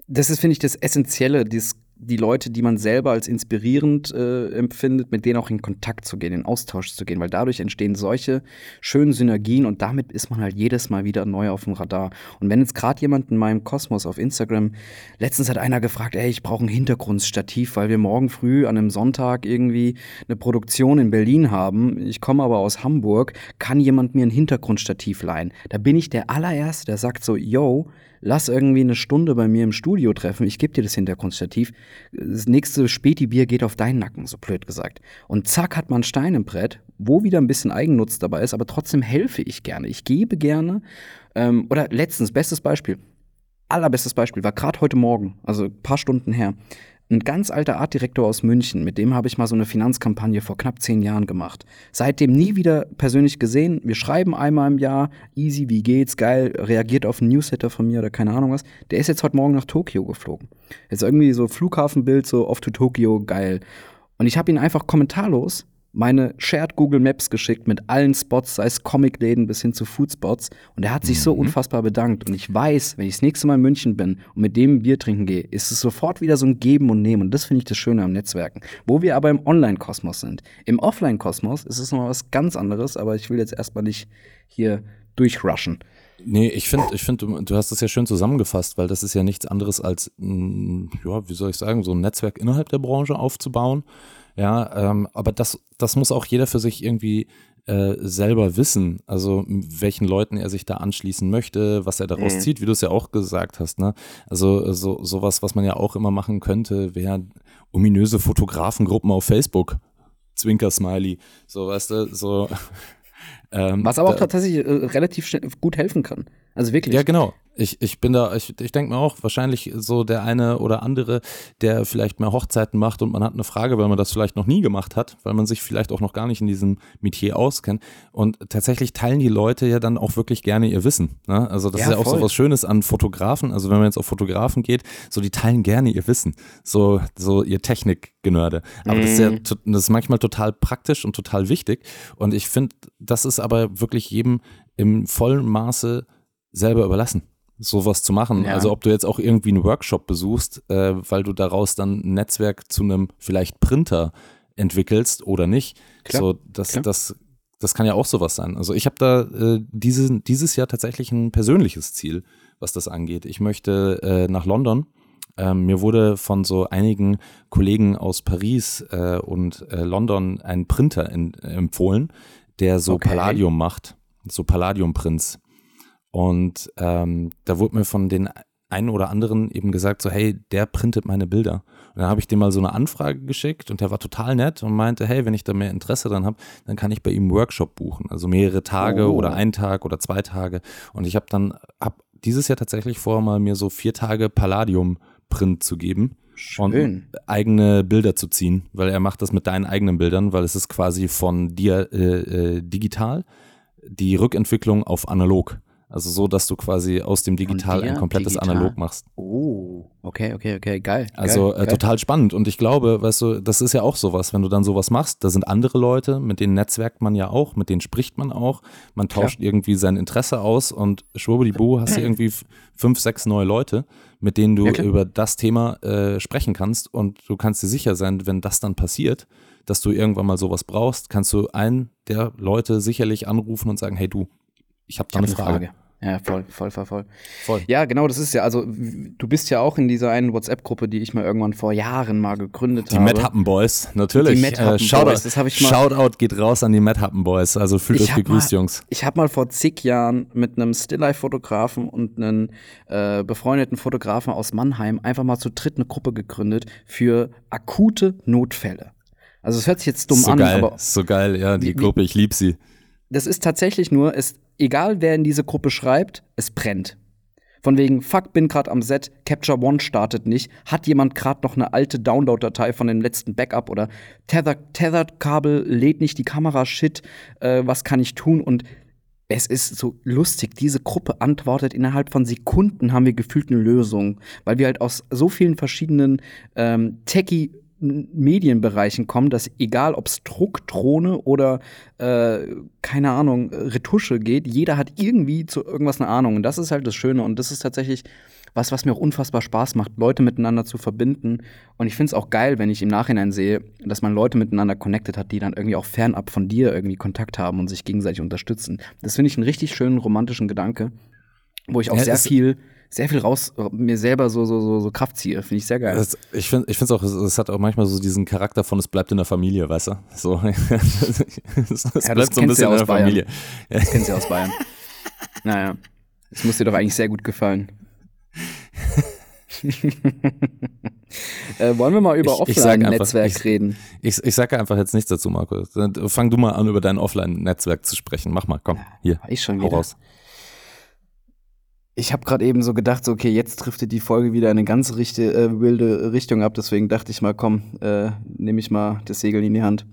das ist, finde ich, das Essentielle, dies, die Leute, die man selber als inspirierend äh, empfindet, mit denen auch in Kontakt zu gehen, in Austausch zu gehen, weil dadurch entstehen solche schönen Synergien und damit ist man halt jedes Mal wieder neu auf dem Radar. Und wenn jetzt gerade jemand in meinem Kosmos auf Instagram, letztens hat einer gefragt, ey, ich brauche ein Hintergrundstativ, weil wir morgen früh an einem Sonntag irgendwie eine Produktion in Berlin haben. Ich komme aber aus Hamburg, kann jemand mir ein Hintergrundstativ leihen? Da bin ich der allererste, der sagt so, yo, lass irgendwie eine Stunde bei mir im Studio treffen, ich gebe dir das Hintergrundstativ. Das nächste Späti-Bier geht auf deinen Nacken, so blöd gesagt. Und zack hat man Stein im Brett, wo wieder ein bisschen Eigennutz dabei ist, aber trotzdem helfe ich gerne. Ich gebe gerne. Ähm, oder letztens, bestes Beispiel, allerbestes Beispiel, war gerade heute Morgen, also ein paar Stunden her. Ein ganz alter Artdirektor aus München, mit dem habe ich mal so eine Finanzkampagne vor knapp zehn Jahren gemacht. Seitdem nie wieder persönlich gesehen. Wir schreiben einmal im Jahr, easy, wie geht's, geil, reagiert auf einen Newsletter von mir oder keine Ahnung was. Der ist jetzt heute Morgen nach Tokio geflogen. Jetzt irgendwie so Flughafenbild, so off to Tokio, geil. Und ich habe ihn einfach kommentarlos meine Shared Google Maps geschickt mit allen Spots, sei es Comicläden bis hin zu Foodspots. Und er hat sich so unfassbar bedankt. Und ich weiß, wenn ich das nächste Mal in München bin und mit dem Bier trinken gehe, ist es sofort wieder so ein Geben und Nehmen. Und das finde ich das Schöne am Netzwerken. Wo wir aber im Online-Kosmos sind. Im Offline-Kosmos ist es nochmal was ganz anderes, aber ich will jetzt erstmal nicht hier durchrushen. Nee, ich finde, ich finde, du, du hast das ja schön zusammengefasst, weil das ist ja nichts anderes als, mh, ja, wie soll ich sagen, so ein Netzwerk innerhalb der Branche aufzubauen. Ja, ähm, aber das, das muss auch jeder für sich irgendwie äh, selber wissen. Also welchen Leuten er sich da anschließen möchte, was er daraus Mhm. zieht, wie du es ja auch gesagt hast. Ne? Also so sowas, was man ja auch immer machen könnte, wäre ominöse Fotografengruppen auf Facebook. Zwinker-Smiley. So, weißt du, so. Ähm, Was aber auch da- tatsächlich äh, relativ schnell, gut helfen kann. Also wirklich. ja, genau. Ich, ich bin da, ich, ich denke mir auch, wahrscheinlich so der eine oder andere, der vielleicht mehr Hochzeiten macht und man hat eine Frage, weil man das vielleicht noch nie gemacht hat, weil man sich vielleicht auch noch gar nicht in diesem Metier auskennt. Und tatsächlich teilen die Leute ja dann auch wirklich gerne ihr Wissen. Ne? Also das Ja, ist ja auch voll. so was Schönes an Fotografen. Also wenn man jetzt auf Fotografen geht, so die teilen gerne ihr Wissen. So, so ihr Technikgenörde. Aber das ist ja Mhm. das ist manchmal total praktisch und total wichtig. Und ich finde, das ist aber wirklich jedem im vollen Maße selber überlassen, sowas zu machen. Ja. Also ob du jetzt auch irgendwie einen Workshop besuchst, äh, weil du daraus dann ein Netzwerk zu einem vielleicht Printer entwickelst oder nicht. Klar, so, das, klar. das, das kann ja auch sowas sein. Also ich habe da äh, diese, dieses Jahr tatsächlich ein persönliches Ziel, was das angeht. Ich möchte äh, nach London. Ähm, mir wurde von so einigen Kollegen aus Paris äh, und äh, London ein Printer in, empfohlen, der so Okay. Palladium macht, so Palladium-Prints. Und ähm, da wurde mir von den einen oder anderen eben gesagt, so hey, der printet meine Bilder. Und dann habe ich dem mal so eine Anfrage geschickt und der war total nett und meinte, hey, wenn ich da mehr Interesse dran habe, dann kann ich bei ihm einen Workshop buchen. Also mehrere Tage Oh. oder einen Tag oder zwei Tage. Und ich habe dann, hab dieses Jahr tatsächlich vor, mal mir so vier Tage Palladium-Print zu geben und Schön. eigene Bilder zu ziehen, weil er macht das mit deinen eigenen Bildern, weil es ist quasi von dir äh, äh, digital die Rückentwicklung auf analog. Also so, dass du quasi aus dem Digital ein komplettes digital. Analog machst. Oh, okay, okay, okay, geil. Also geil, äh, total spannend. Und ich glaube, weißt du, das ist ja auch sowas, wenn du dann sowas machst, da sind andere Leute, mit denen netzwerkt man ja auch, mit denen spricht man auch, man tauscht ja. irgendwie sein Interesse aus und schwubbelibu hast du [clears throat] irgendwie fünf, sechs neue Leute, mit denen du ja, über das Thema äh, sprechen kannst und du kannst dir sicher sein, wenn das dann passiert, dass du irgendwann mal sowas brauchst, kannst du einen der Leute sicherlich anrufen und sagen, hey du, ich habe da eine Frage. Frage. Ja, voll, voll, voll, voll. Voll. Ja, genau, das ist ja, also du bist ja auch in dieser einen WhatsApp-Gruppe, die ich mal irgendwann vor Jahren mal gegründet die habe. Die Mad Happen Boys, natürlich. Die Mad Happen äh, Shoutout, Boys, das habe ich mal. Shoutout geht raus an die Mad Happen Boys, also fühlt euch gegrüßt, mal, Jungs. Ich habe mal vor zig Jahren mit einem Stilllife-Fotografen und einem äh, befreundeten Fotografen aus Mannheim einfach mal zu dritt eine Gruppe gegründet für akute Notfälle. Also es hört sich jetzt dumm so an, geil, aber so geil, ja, die wie, Gruppe, ich liebe sie. Das ist tatsächlich nur, es egal wer in diese Gruppe schreibt, es brennt. Von wegen, fuck, bin gerade am Set, Capture One startet nicht, hat jemand gerade noch eine alte Download-Datei von dem letzten Backup oder Tethered-Kabel lädt nicht die Kamera, shit, äh, was kann ich tun? Und es ist so lustig, diese Gruppe antwortet innerhalb von Sekunden haben wir gefühlt eine Lösung, weil wir halt aus so vielen verschiedenen ähm, Techie Medienbereichen kommen, dass egal ob es Druck, Drohne oder äh, keine Ahnung, Retusche geht, jeder hat irgendwie zu irgendwas eine Ahnung. Und das ist halt das Schöne. Und das ist tatsächlich was, was mir auch unfassbar Spaß macht, Leute miteinander zu verbinden. Und ich finde es auch geil, wenn ich im Nachhinein sehe, dass man Leute miteinander connected hat, die dann irgendwie auch fernab von dir irgendwie Kontakt haben und sich gegenseitig unterstützen. Das finde ich einen richtig schönen romantischen Gedanke, wo ich auch ja, sehr viel sehr viel raus, mir selber so, so, so, so Kraft ziehe. Finde ich sehr geil. Das, ich finde es auch, es hat auch manchmal so diesen Charakter von, es bleibt in der Familie, weißt du? So, [laughs] es, es ja, bleibt so ein bisschen in der Bayern. Familie. Das kennt sie aus Bayern. naja, das muss dir doch eigentlich sehr gut gefallen. [laughs] äh, wollen wir mal über Offline-Netzwerk reden? Ich, ich sage einfach jetzt nichts dazu, Marco. Fang du mal an, über dein Offline-Netzwerk zu sprechen. Mach mal, komm, hier. Ich schon wieder. Raus ich habe gerade eben so gedacht, so, okay, jetzt driftet die Folge wieder in eine ganz richte, äh, wilde Richtung ab. Deswegen dachte ich mal, komm, äh, nehme ich mal das Segel in die Hand.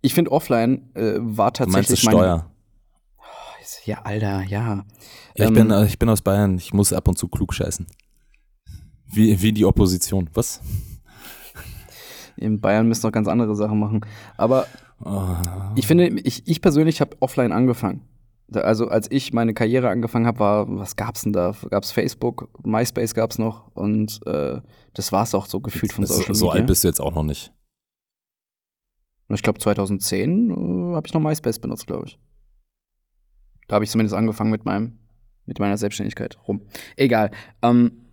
Ich finde, offline äh, war tatsächlich. Du Steuer? Oh, ja, Alter, ja. ja ich, ähm, bin, äh, ich bin aus Bayern. Ich muss ab und zu klug scheißen. Wie, wie die Opposition. Was? In Bayern müssen noch ganz andere Sachen machen. Aber oh. ich finde, ich, ich persönlich habe offline angefangen. Also als ich meine Karriere angefangen habe, war, was gab's denn da? Gab's Facebook, MySpace gab's noch und äh, das war's auch so gefühlt von Social Media. So alt bist du jetzt auch noch nicht. Ich glaube 2010 äh, habe ich noch MySpace benutzt, glaube ich. Da habe ich zumindest angefangen mit meinem mit meiner Selbstständigkeit rum. Egal. Ähm,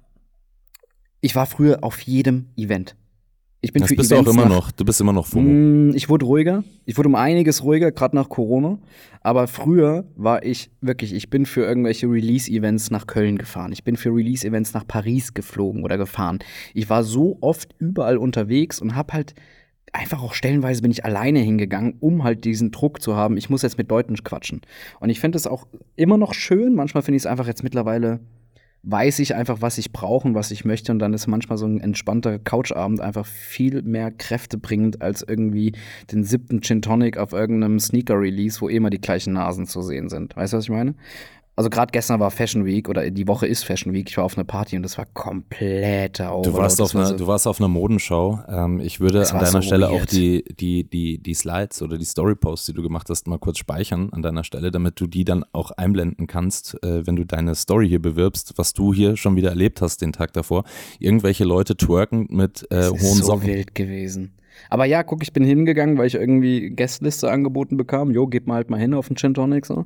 ich war früher auf jedem Event. Ich bin das für bist Events du auch immer noch. Du bist immer noch FOMO. Mm, ich wurde ruhiger. Ich wurde um einiges ruhiger, gerade nach Corona. Aber früher war ich wirklich, ich bin für irgendwelche Release-Events nach Köln gefahren. Ich bin für Release-Events nach Paris geflogen oder gefahren. Ich war so oft überall unterwegs und hab halt einfach auch stellenweise bin ich alleine hingegangen, um halt diesen Druck zu haben. Ich muss jetzt mit Leuten quatschen. Und ich finde es auch immer noch schön. Manchmal finde ich es einfach jetzt mittlerweile weiß ich einfach, was ich brauche und was ich möchte. Und dann ist manchmal so ein entspannter Couchabend einfach viel mehr kräftebringend als irgendwie den siebten Gin Tonic auf irgendeinem Sneaker-Release, wo immer die gleichen Nasen zu sehen sind. Weißt du, was ich meine? Also gerade gestern war Fashion Week oder die Woche ist Fashion Week. Ich war auf einer Party und das war kompletter Overload. Du warst auf, einer, so du warst auf einer Modenschau. Ähm, ich würde an deiner so Stelle weird. auch die, die, die, die Slides oder die Storyposts, die du gemacht hast, mal kurz speichern an deiner Stelle, damit du die dann auch einblenden kannst, äh, wenn du deine Story hier bewirbst, was du hier schon wieder erlebt hast den Tag davor. Irgendwelche Leute twerken mit äh, hohen ist so wild gewesen. Aber ja, guck, ich bin hingegangen, weil ich irgendwie Guestliste angeboten bekam. Jo, gib mal halt mal hin auf den Gin Tonic so.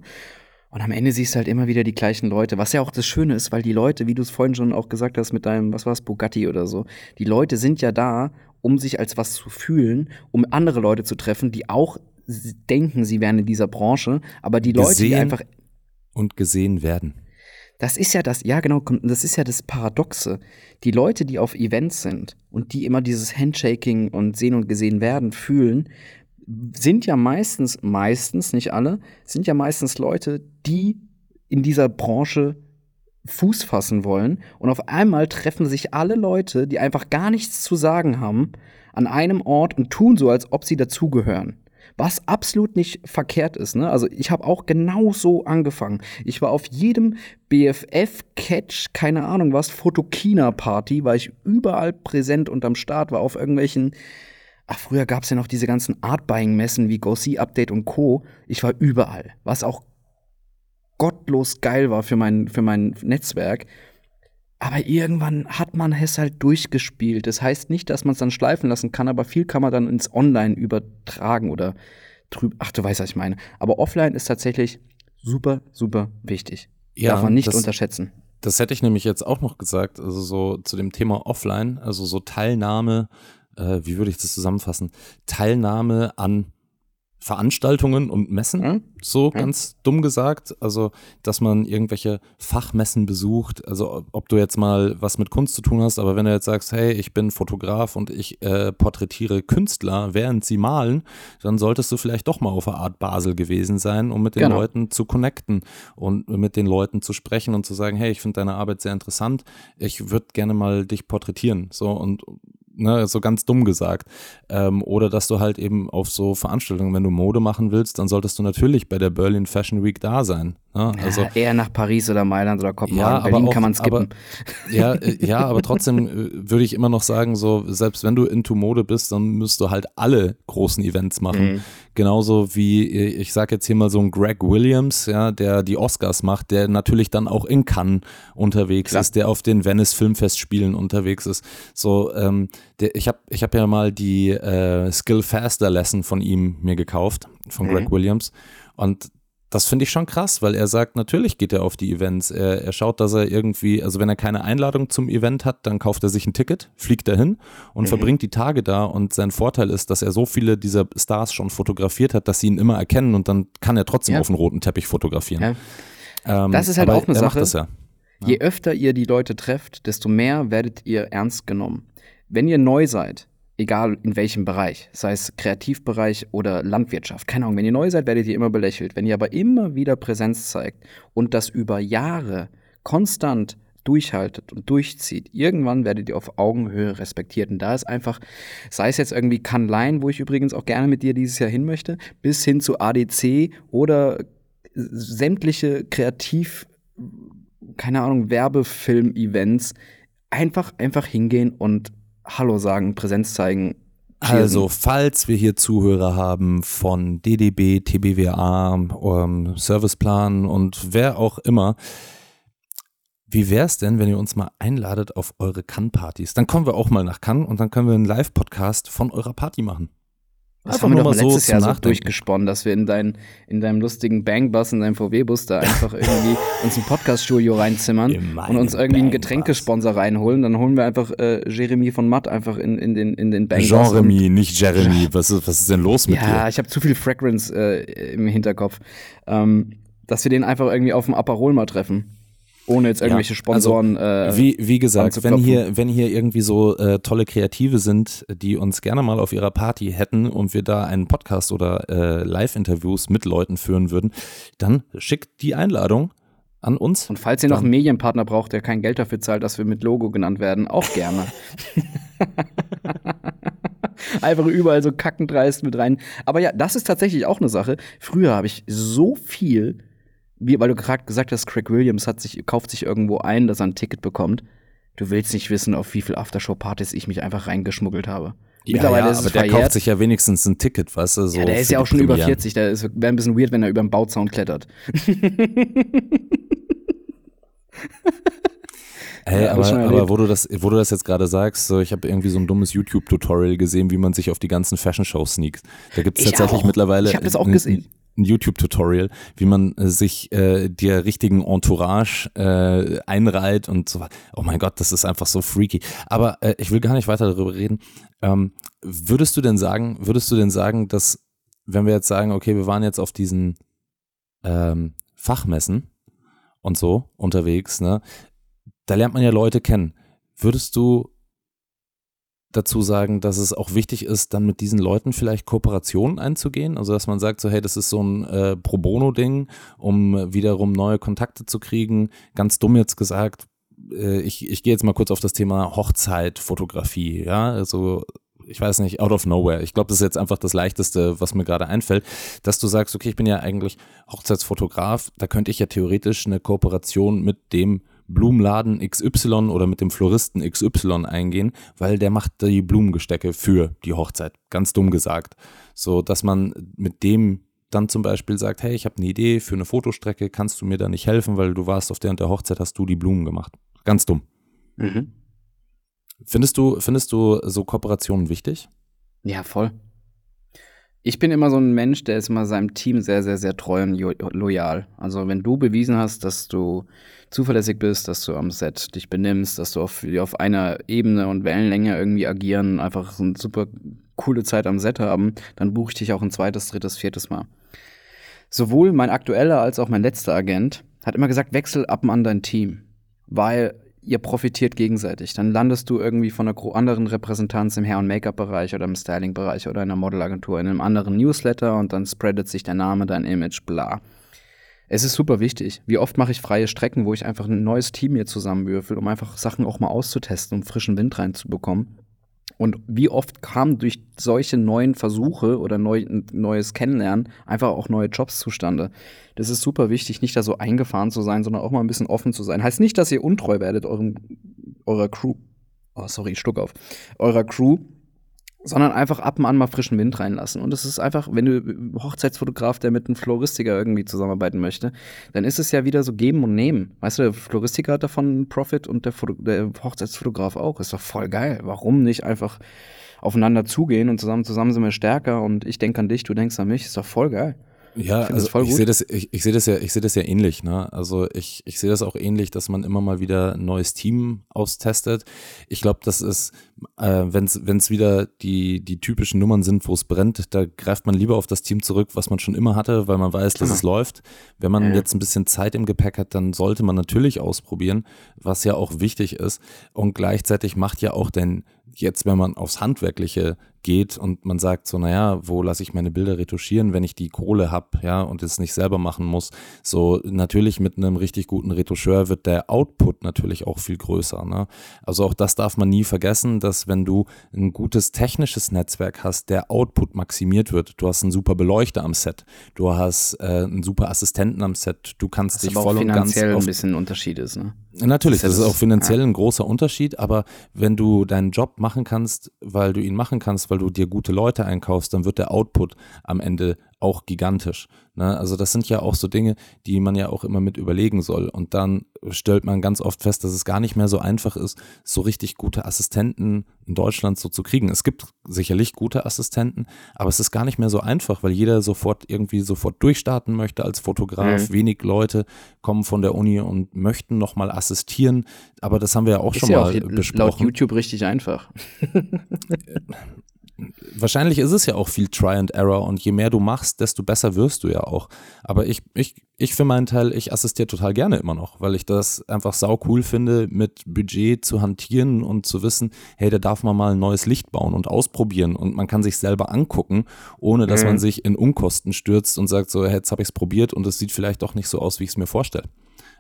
Und am Ende siehst du halt immer wieder die gleichen Leute, was ja auch das Schöne ist, weil die Leute, wie du es vorhin schon auch gesagt hast mit deinem, was war es, Bugatti oder so, die Leute sind ja da, um sich als was zu fühlen, um andere Leute zu treffen, die auch denken, sie wären in dieser Branche, aber die Leute, die einfach und gesehen werden. Das ist ja das, ja genau, das ist ja das Paradoxe. Die Leute, die auf Events sind und die immer dieses Handshaking und sehen und gesehen werden fühlen, sind ja meistens, meistens, nicht alle, sind ja meistens Leute, die in dieser Branche Fuß fassen wollen. Und auf einmal treffen sich alle Leute, die einfach gar nichts zu sagen haben, an einem Ort und tun so, als ob sie dazugehören. Was absolut nicht verkehrt ist. Ne? Also ich habe auch genau so angefangen. Ich war auf jedem BFF-Catch, keine Ahnung was, Fotokina-Party, war ich überall präsent und am Start, war auf irgendwelchen Ach, früher gab es ja noch diese ganzen Art-Buying-Messen wie Go See Update und Co. Ich war überall, was auch gottlos geil war für mein, für mein Netzwerk. Aber irgendwann hat man es halt durchgespielt. Das heißt nicht, dass man es dann schleifen lassen kann, aber viel kann man dann ins Online übertragen oder drüber. Ach, du weißt, was ich meine. Aber offline ist tatsächlich super, super wichtig. Ja, Darf man nicht das, unterschätzen. Das hätte ich nämlich jetzt auch noch gesagt, also so zu dem Thema Offline, also so Teilnahme, äh, wie würde ich das zusammenfassen? Teilnahme an Veranstaltungen und Messen, mhm. so mhm. ganz dumm gesagt. Also, dass man irgendwelche Fachmessen besucht. Also, ob du jetzt mal was mit Kunst zu tun hast, aber wenn du jetzt sagst, hey, ich bin Fotograf und ich äh, porträtiere Künstler, während sie malen, dann solltest du vielleicht doch mal auf der Art Basel gewesen sein, um mit den genau. Leuten zu connecten und mit den Leuten zu sprechen und zu sagen, hey, ich finde deine Arbeit sehr interessant. Ich würde gerne mal dich porträtieren. So und ne, so ganz dumm gesagt. Ähm, oder dass du halt eben auf so Veranstaltungen, wenn du Mode machen willst, dann solltest du natürlich bei der Berlin Fashion Week da sein. Ne? Also, ja, eher nach Paris oder Mailand oder Kopenhagen. Ja, Berlin auch, kann man skippen. Aber, ja, [laughs] äh, ja, aber trotzdem äh, würde ich immer noch sagen, so, selbst wenn du into Mode bist, dann müsst du halt alle großen Events machen. Mhm. Genauso wie, äh, ich sage jetzt hier mal so ein Greg Williams, ja, der die Oscars macht, der natürlich dann auch in Cannes unterwegs Klar. ist, der auf den Venice Filmfestspielen unterwegs ist. So, ähm, der, ich habe ich hab ja mal die äh, Skill Faster Lesson von ihm mir gekauft, von mhm. Greg Williams. Und das finde ich schon krass, weil er sagt, natürlich geht er auf die Events. Er, er, schaut, dass er irgendwie, also wenn er keine Einladung zum Event hat, dann kauft er sich ein Ticket, fliegt dahin und mhm. verbringt die Tage da. Und sein Vorteil ist, dass er so viele dieser Stars schon fotografiert hat, dass sie ihn immer erkennen und dann kann er trotzdem ja. auf den roten Teppich fotografieren. Ja. Ähm, das ist halt auch eine Sache. Ja. Je öfter ihr die Leute trefft, desto mehr werdet ihr ernst genommen. Wenn ihr neu seid, egal in welchem Bereich, sei es Kreativbereich oder Landwirtschaft, keine Ahnung, wenn ihr neu seid, werdet ihr immer belächelt. Wenn ihr aber immer wieder Präsenz zeigt und das über Jahre konstant durchhaltet und durchzieht, irgendwann werdet ihr auf Augenhöhe respektiert. Und da ist einfach, sei es jetzt irgendwie Canline, wo ich übrigens auch gerne mit dir dieses Jahr hin möchte, bis hin zu ADC oder sämtliche Kreativ, keine Ahnung, Werbefilm-Events, einfach, einfach hingehen und Hallo sagen, Präsenz zeigen. Also, falls wir hier Zuhörer haben von DDB, TBWA, ähm, Serviceplan und wer auch immer, wie wäre es denn, wenn ihr uns mal einladet auf eure Cannes-Partys? Dann kommen wir auch mal nach Cannes und dann können wir einen Live-Podcast von eurer Party machen. Das haben wir doch mal letztes so Jahr so durchgesponnen, dass wir in, dein, in deinem lustigen Bangbus, in deinem VW-Bus da einfach [laughs] irgendwie uns ein Podcast-Studio reinzimmern und uns irgendwie einen Getränkesponsor reinholen. Dann holen wir einfach äh, Jeremy von Matt einfach in, in den, in den Bangbus. Jeremy, nicht Jeremy. Was ist, was ist denn los mit ja, dir? Ja, ich habe zu viel Fragrance äh, im Hinterkopf. Ähm, dass wir den einfach irgendwie auf dem Aperol mal treffen ohne jetzt irgendwelche ja, Sponsoren. Also, äh, wie, wie gesagt, wenn hier, wenn hier irgendwie so äh, tolle Kreative sind, die uns gerne mal auf ihrer Party hätten und wir da einen Podcast oder äh, Live-Interviews mit Leuten führen würden, dann schickt die Einladung an uns. Und falls ihr noch einen Medienpartner braucht, der kein Geld dafür zahlt, dass wir mit Logo genannt werden, auch gerne. [laughs] Einfach überall so kackendreist mit rein. Aber ja, das ist tatsächlich auch eine Sache. Früher habe ich so viel wie, weil du gerade gesagt hast, Craig Williams hat sich, kauft sich irgendwo ein, dass er ein Ticket bekommt. Du willst nicht wissen, auf wie viel Aftershow-Partys ich mich einfach reingeschmuggelt habe. Ja, Mittlerweile ja, ist es aber der verjährt. kauft sich ja wenigstens ein Ticket, weißt du? So ja, der ist ja auch schon Premieren. über 40. Der wäre ein bisschen weird, wenn er über den Bauzaun klettert. [laughs] [laughs] Hey, ja, aber, aber wo, du das, wo du das jetzt gerade sagst, so, ich habe irgendwie so ein dummes YouTube-Tutorial gesehen, wie man sich auf die ganzen Fashion-Shows sneakt. Da gibt es tatsächlich auch. mittlerweile. Ich habe das auch gesehen ein YouTube-Tutorial, wie man äh, sich äh, der richtigen Entourage äh, einreiht und so weiter. Oh mein Gott, das ist einfach so freaky. Aber äh, ich will gar nicht weiter darüber reden. Ähm, würdest du denn sagen, würdest du denn sagen, dass, wenn wir jetzt sagen, okay, wir waren jetzt auf diesen ähm, Fachmessen und so unterwegs, ne, da lernt man ja Leute kennen. Würdest du dazu sagen, dass es auch wichtig ist, dann mit diesen Leuten vielleicht Kooperationen einzugehen. Also dass man sagt, so hey, das ist so ein äh, Pro Bono-Ding, um wiederum neue Kontakte zu kriegen. Ganz dumm jetzt gesagt, äh, ich, ich gehe jetzt mal kurz auf das Thema Hochzeitfotografie. Ja, also ich weiß nicht, out of nowhere. Ich glaube, das ist jetzt einfach das Leichteste, was mir gerade einfällt, dass du sagst, okay, ich bin ja eigentlich Hochzeitsfotograf, da könnte ich ja theoretisch eine Kooperation mit dem Blumenladen XY oder mit dem Floristen XY eingehen, weil der macht die Blumengestecke für die Hochzeit. Ganz dumm gesagt. So, dass man mit dem dann zum Beispiel sagt, hey, ich habe eine Idee für eine Fotostrecke, kannst du mir da nicht helfen, weil du warst auf der und der Hochzeit, hast du die Blumen gemacht. Ganz dumm. Mhm. Findest du, findest du so Kooperationen wichtig? Ja, voll. Ich bin immer so ein Mensch, der ist immer seinem Team sehr, sehr, sehr treu und loyal. Also wenn du bewiesen hast, dass du zuverlässig bist, dass du am Set dich benimmst, dass du auf, auf einer Ebene und Wellenlänge irgendwie agieren, einfach so eine super coole Zeit am Set haben, dann buche ich dich auch ein zweites, drittes, viertes Mal. Sowohl mein aktueller als auch mein letzter Agent hat immer gesagt, wechsel ab und an dein Team. Weil ihr profitiert gegenseitig. Dann landest du irgendwie von einer anderen Repräsentanz im Hair- und Make-up-Bereich oder im Styling-Bereich oder in einer Modelagentur in einem anderen Newsletter und dann spreadet sich der Name, dein Image, bla. Es ist super wichtig. Wie oft mache ich freie Strecken, wo ich einfach ein neues Team mir zusammenwürfel, um einfach Sachen auch mal auszutesten, um frischen Wind reinzubekommen. Und wie oft kamen durch solche neuen Versuche oder neu, neues Kennenlernen einfach auch neue Jobs zustande. Das ist super wichtig, nicht da so eingefahren zu sein, sondern auch mal ein bisschen offen zu sein. Heißt nicht, dass ihr untreu werdet eurem, eurer Crew. Oh, sorry, Stuck auf. Eurer Crew sondern einfach ab und an mal frischen Wind reinlassen. Und es ist einfach, wenn du Hochzeitsfotograf, der mit einem Floristiker irgendwie zusammenarbeiten möchte, dann ist es ja wieder so geben und nehmen. Weißt du, der Floristiker hat davon einen Profit und der, der Hochzeitsfotograf auch. Ist doch voll geil. Warum nicht einfach aufeinander zugehen und zusammen, zusammen sind wir stärker und ich denke an dich, du denkst an mich, ist doch voll geil. Ja, ich also ich sehe das, ich, ich sehe das ja, ich sehe das ja ähnlich. Ne? Also ich, ich sehe das auch ähnlich, dass man immer mal wieder ein neues Team austestet. Ich glaube, das ist, äh, wenn es wieder die die typischen Nummern sind, wo es brennt, da greift man lieber auf das Team zurück, was man schon immer hatte, weil man weiß, dass es läuft. Wenn man ja. jetzt ein bisschen Zeit im Gepäck hat, dann sollte man natürlich ausprobieren, was ja auch wichtig ist. Und gleichzeitig macht ja auch dein jetzt, wenn man aufs Handwerkliche geht und man sagt so, naja, wo lasse ich meine Bilder retuschieren, wenn ich die Kohle habe, ja, und es nicht selber machen muss. So, natürlich mit einem richtig guten Retuscheur wird der Output natürlich auch viel größer. Ne? Also auch das darf man nie vergessen, dass wenn du ein gutes technisches Netzwerk hast, der Output maximiert wird. Du hast einen super Beleuchter am Set, du hast äh, einen super Assistenten am Set, du kannst dich voll und ganz auf, ein bisschen Unterschied ist, ne? Natürlich, das, das ist auch finanziell ja. ein großer Unterschied, aber wenn du deinen Job machen kannst, weil du ihn machen kannst, weil du dir gute Leute einkaufst, dann wird der Output am Ende auch gigantisch. Ne? Also das sind ja auch so Dinge, die man ja auch immer mit überlegen soll. Und dann stellt man ganz oft fest, dass es gar nicht mehr so einfach ist, so richtig gute Assistenten in Deutschland so zu kriegen. Es gibt sicherlich gute Assistenten, aber es ist gar nicht mehr so einfach, weil jeder sofort irgendwie sofort durchstarten möchte als Fotograf. Mhm. Wenig Leute kommen von der Uni und möchten nochmal assistieren. Aber das haben wir ja auch ist schon ja mal auch besprochen. Laut YouTube richtig einfach. [laughs] wahrscheinlich ist es ja auch viel Try and Error und je mehr du machst, desto besser wirst du ja auch. Aber ich, ich, ich für meinen Teil, ich assistiere total gerne immer noch, weil ich das einfach sau cool finde, mit Budget zu hantieren und zu wissen, hey, da darf man mal ein neues Licht bauen und ausprobieren und man kann sich selber angucken, ohne dass mhm. man sich in Unkosten stürzt und sagt so, hey, jetzt habe ich es probiert und es sieht vielleicht doch nicht so aus, wie ich es mir vorstelle.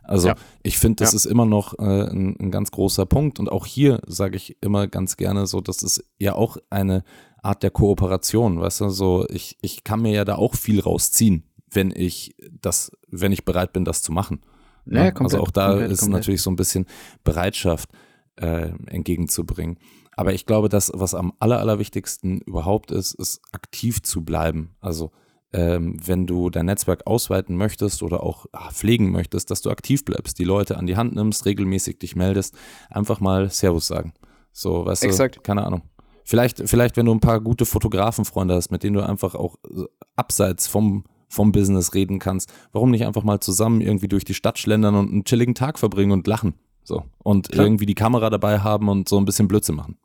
Also ja. ich finde, das ja. ist immer noch äh, ein, ein, ganz großer Punkt. Und auch hier sage ich immer ganz gerne so, das ist ja auch eine Art der Kooperation, weißt du, so ich, ich kann mir ja da auch viel rausziehen, wenn ich das, wenn ich bereit bin, das zu machen. Ja, ja? Komplett, also auch da komplett, ist komplett. natürlich so ein bisschen Bereitschaft äh, entgegenzubringen. Aber ich glaube, das, was am aller, allerwichtigsten überhaupt ist, ist aktiv zu bleiben. Also ähm, wenn du dein Netzwerk ausweiten möchtest oder auch ach, pflegen möchtest, dass du aktiv bleibst, die Leute an die Hand nimmst, regelmäßig dich meldest, einfach mal Servus sagen. So, weißt Exakt. du, keine Ahnung. Vielleicht, vielleicht, wenn du ein paar gute Fotografenfreunde hast, mit denen du einfach auch äh, abseits vom, vom Business reden kannst, warum nicht einfach mal zusammen irgendwie durch die Stadt schlendern und einen chilligen Tag verbringen und lachen? So. Und Klar. irgendwie die Kamera dabei haben und so ein bisschen Blödsinn machen.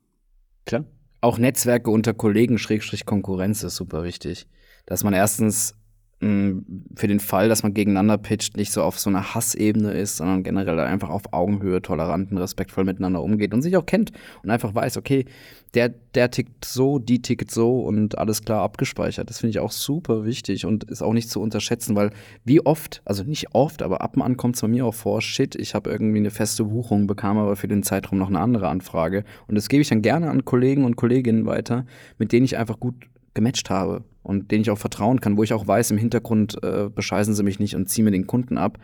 Klar. Auch Netzwerke unter Kollegen, Schrägstrich Konkurrenz ist super wichtig. Dass man erstens für den Fall, dass man gegeneinander pitcht, nicht so auf so einer Hassebene ist, sondern generell einfach auf Augenhöhe toleranten, respektvoll miteinander umgeht und sich auch kennt und einfach weiß, okay, der, der tickt so, die tickt so und alles klar abgespeichert. Das finde ich auch super wichtig und ist auch nicht zu unterschätzen, weil wie oft, also nicht oft, aber ab und an kommt es bei mir auch vor, shit, ich habe irgendwie eine feste Buchung, bekam aber für den Zeitraum noch eine andere Anfrage und das gebe ich dann gerne an Kollegen und Kolleginnen weiter, mit denen ich einfach gut gematcht habe und denen ich auch vertrauen kann, wo ich auch weiß, im Hintergrund äh, bescheißen sie mich nicht und ziehen mir den Kunden ab.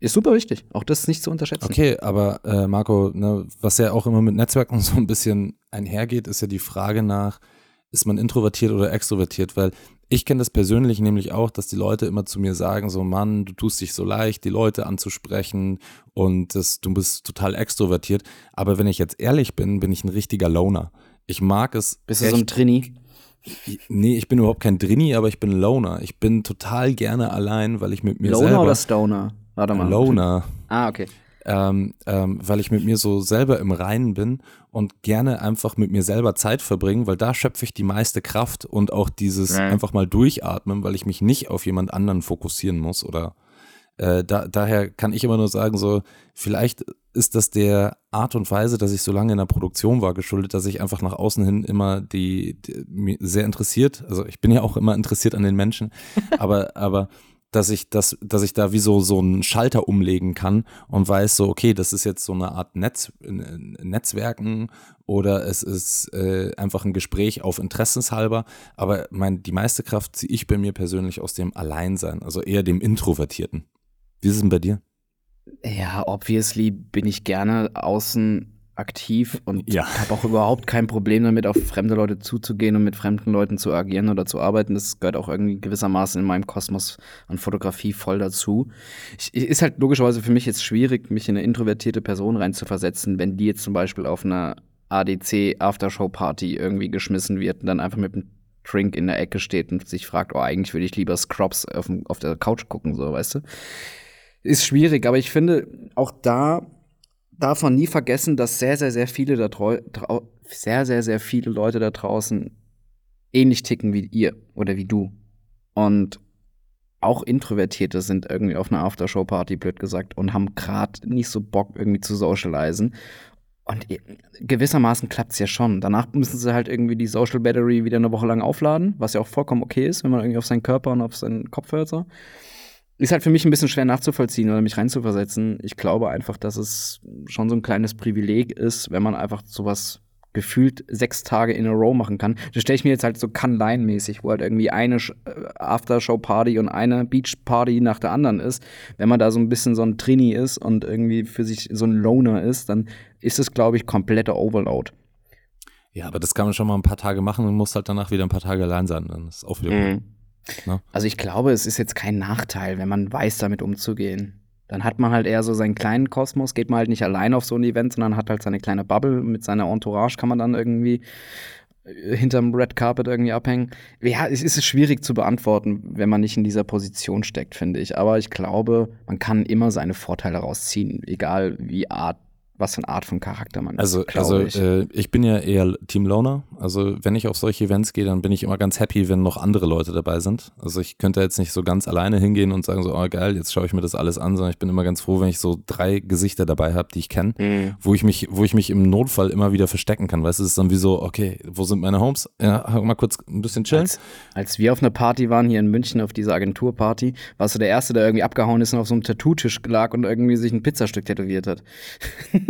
Ist super wichtig, auch das nicht zu unterschätzen. Okay, aber äh, Marco, ne, was ja auch immer mit Netzwerken [laughs] so ein bisschen einhergeht, ist ja die Frage nach, ist man introvertiert oder extrovertiert? Weil ich kenne das persönlich nämlich auch, dass die Leute immer zu mir sagen, so Mann, du tust dich so leicht, die Leute anzusprechen und das, du bist total extrovertiert. Aber wenn ich jetzt ehrlich bin, bin ich ein richtiger Loner. Ich mag es. Bist du so ein Trini? Nee, ich bin überhaupt kein Drini, aber ich bin Loner. Ich bin total gerne allein, weil ich mit mir Loner selber. Loner oder Stoner? Warte mal. Loner. Ah, okay. Ähm, ähm, weil ich mit mir so selber im Reinen bin und gerne einfach mit mir selber Zeit verbringen, weil da schöpfe ich die meiste Kraft und auch dieses ja. einfach mal durchatmen, weil ich mich nicht auf jemand anderen fokussieren muss oder äh, da, daher kann ich immer nur sagen, so, vielleicht ist das der Art und Weise, dass ich so lange in der Produktion war, geschuldet, dass ich einfach nach außen hin immer die, die sehr interessiert, also ich bin ja auch immer interessiert an den Menschen, [laughs] aber, aber dass ich das, dass ich da wie so, so einen Schalter umlegen kann und weiß so, okay, das ist jetzt so eine Art Netz, Netzwerken oder es ist äh, einfach ein Gespräch auf Interessenshalber. Aber mein, die meiste Kraft ziehe ich bei mir persönlich aus dem Alleinsein, also eher dem Introvertierten. Wie ist es denn bei dir? Ja, obviously bin ich gerne außen aktiv und ja. [laughs] habe auch überhaupt kein Problem damit, auf fremde Leute zuzugehen und mit fremden Leuten zu agieren oder zu arbeiten. Das gehört auch irgendwie gewissermaßen in meinem Kosmos an Fotografie voll dazu. Ich, ist halt logischerweise für mich jetzt schwierig, mich in eine introvertierte Person reinzuversetzen, wenn die jetzt zum Beispiel auf einer ADC Aftershow Party irgendwie geschmissen wird und dann einfach mit einem Drink in der Ecke steht und sich fragt, oh, eigentlich würde ich lieber Scrubs auf, auf der Couch gucken, so, weißt du? Ist schwierig, aber ich finde, auch da darf man nie vergessen, dass sehr, sehr, sehr viele da sehr, sehr, sehr viele Leute da draußen ähnlich ticken wie ihr oder wie du. Und auch Introvertierte sind irgendwie auf einer Aftershow-Party, blöd gesagt, und haben gerade nicht so Bock, irgendwie zu socialisen. Und gewissermaßen klappt es ja schon. Danach müssen sie halt irgendwie die Social Battery wieder eine Woche lang aufladen, was ja auch vollkommen okay ist, wenn man irgendwie auf seinen Körper und auf seinen Kopf hört. So. Ist halt für mich ein bisschen schwer nachzuvollziehen oder mich reinzuversetzen. Ich glaube einfach, dass es schon so ein kleines Privileg ist, wenn man einfach sowas gefühlt sechs Tage in a row machen kann. Das stelle ich mir jetzt halt so Can-Line-mäßig, wo halt irgendwie eine äh, Aftershow-Party und eine Beach-Party nach der anderen ist. Wenn man da so ein bisschen so ein Trini ist und irgendwie für sich so ein Loner ist, dann ist es, glaube ich, kompletter Overload. Ja, aber das kann man schon mal ein paar Tage machen und muss halt danach wieder ein paar Tage allein sein. Dann ist auch wieder mhm. Ne? Also ich glaube, es ist jetzt kein Nachteil, wenn man weiß, damit umzugehen. Dann hat man halt eher so seinen kleinen Kosmos, geht man halt nicht allein auf so ein Event, sondern hat halt seine kleine Bubble. Mit seiner Entourage kann man dann irgendwie äh, hinterm Red Carpet irgendwie abhängen. Ja, es ist schwierig zu beantworten, wenn man nicht in dieser Position steckt, finde ich. Aber ich glaube, man kann immer seine Vorteile rausziehen, egal wie art was für eine Art von Charakter man also, ist. Also ich. Äh, ich bin ja eher Team Loner. Also wenn ich auf solche Events gehe, dann bin ich immer ganz happy, wenn noch andere Leute dabei sind. Also ich könnte jetzt nicht so ganz alleine hingehen und sagen so, oh geil, jetzt schaue ich mir das alles an, sondern ich bin immer ganz froh, wenn ich so drei Gesichter dabei habe, die ich kenne, mhm. wo ich mich, wo ich mich im Notfall immer wieder verstecken kann. Weißt du, es ist dann wie so, okay, wo sind meine Homes? Ja, mal kurz ein bisschen chillen. Als, als wir auf einer Party waren hier in München, auf dieser Agenturparty, warst du der Erste, der irgendwie abgehauen ist und auf so einem Tattoo-Tisch lag und irgendwie sich ein Pizzastück tätowiert hat. [laughs]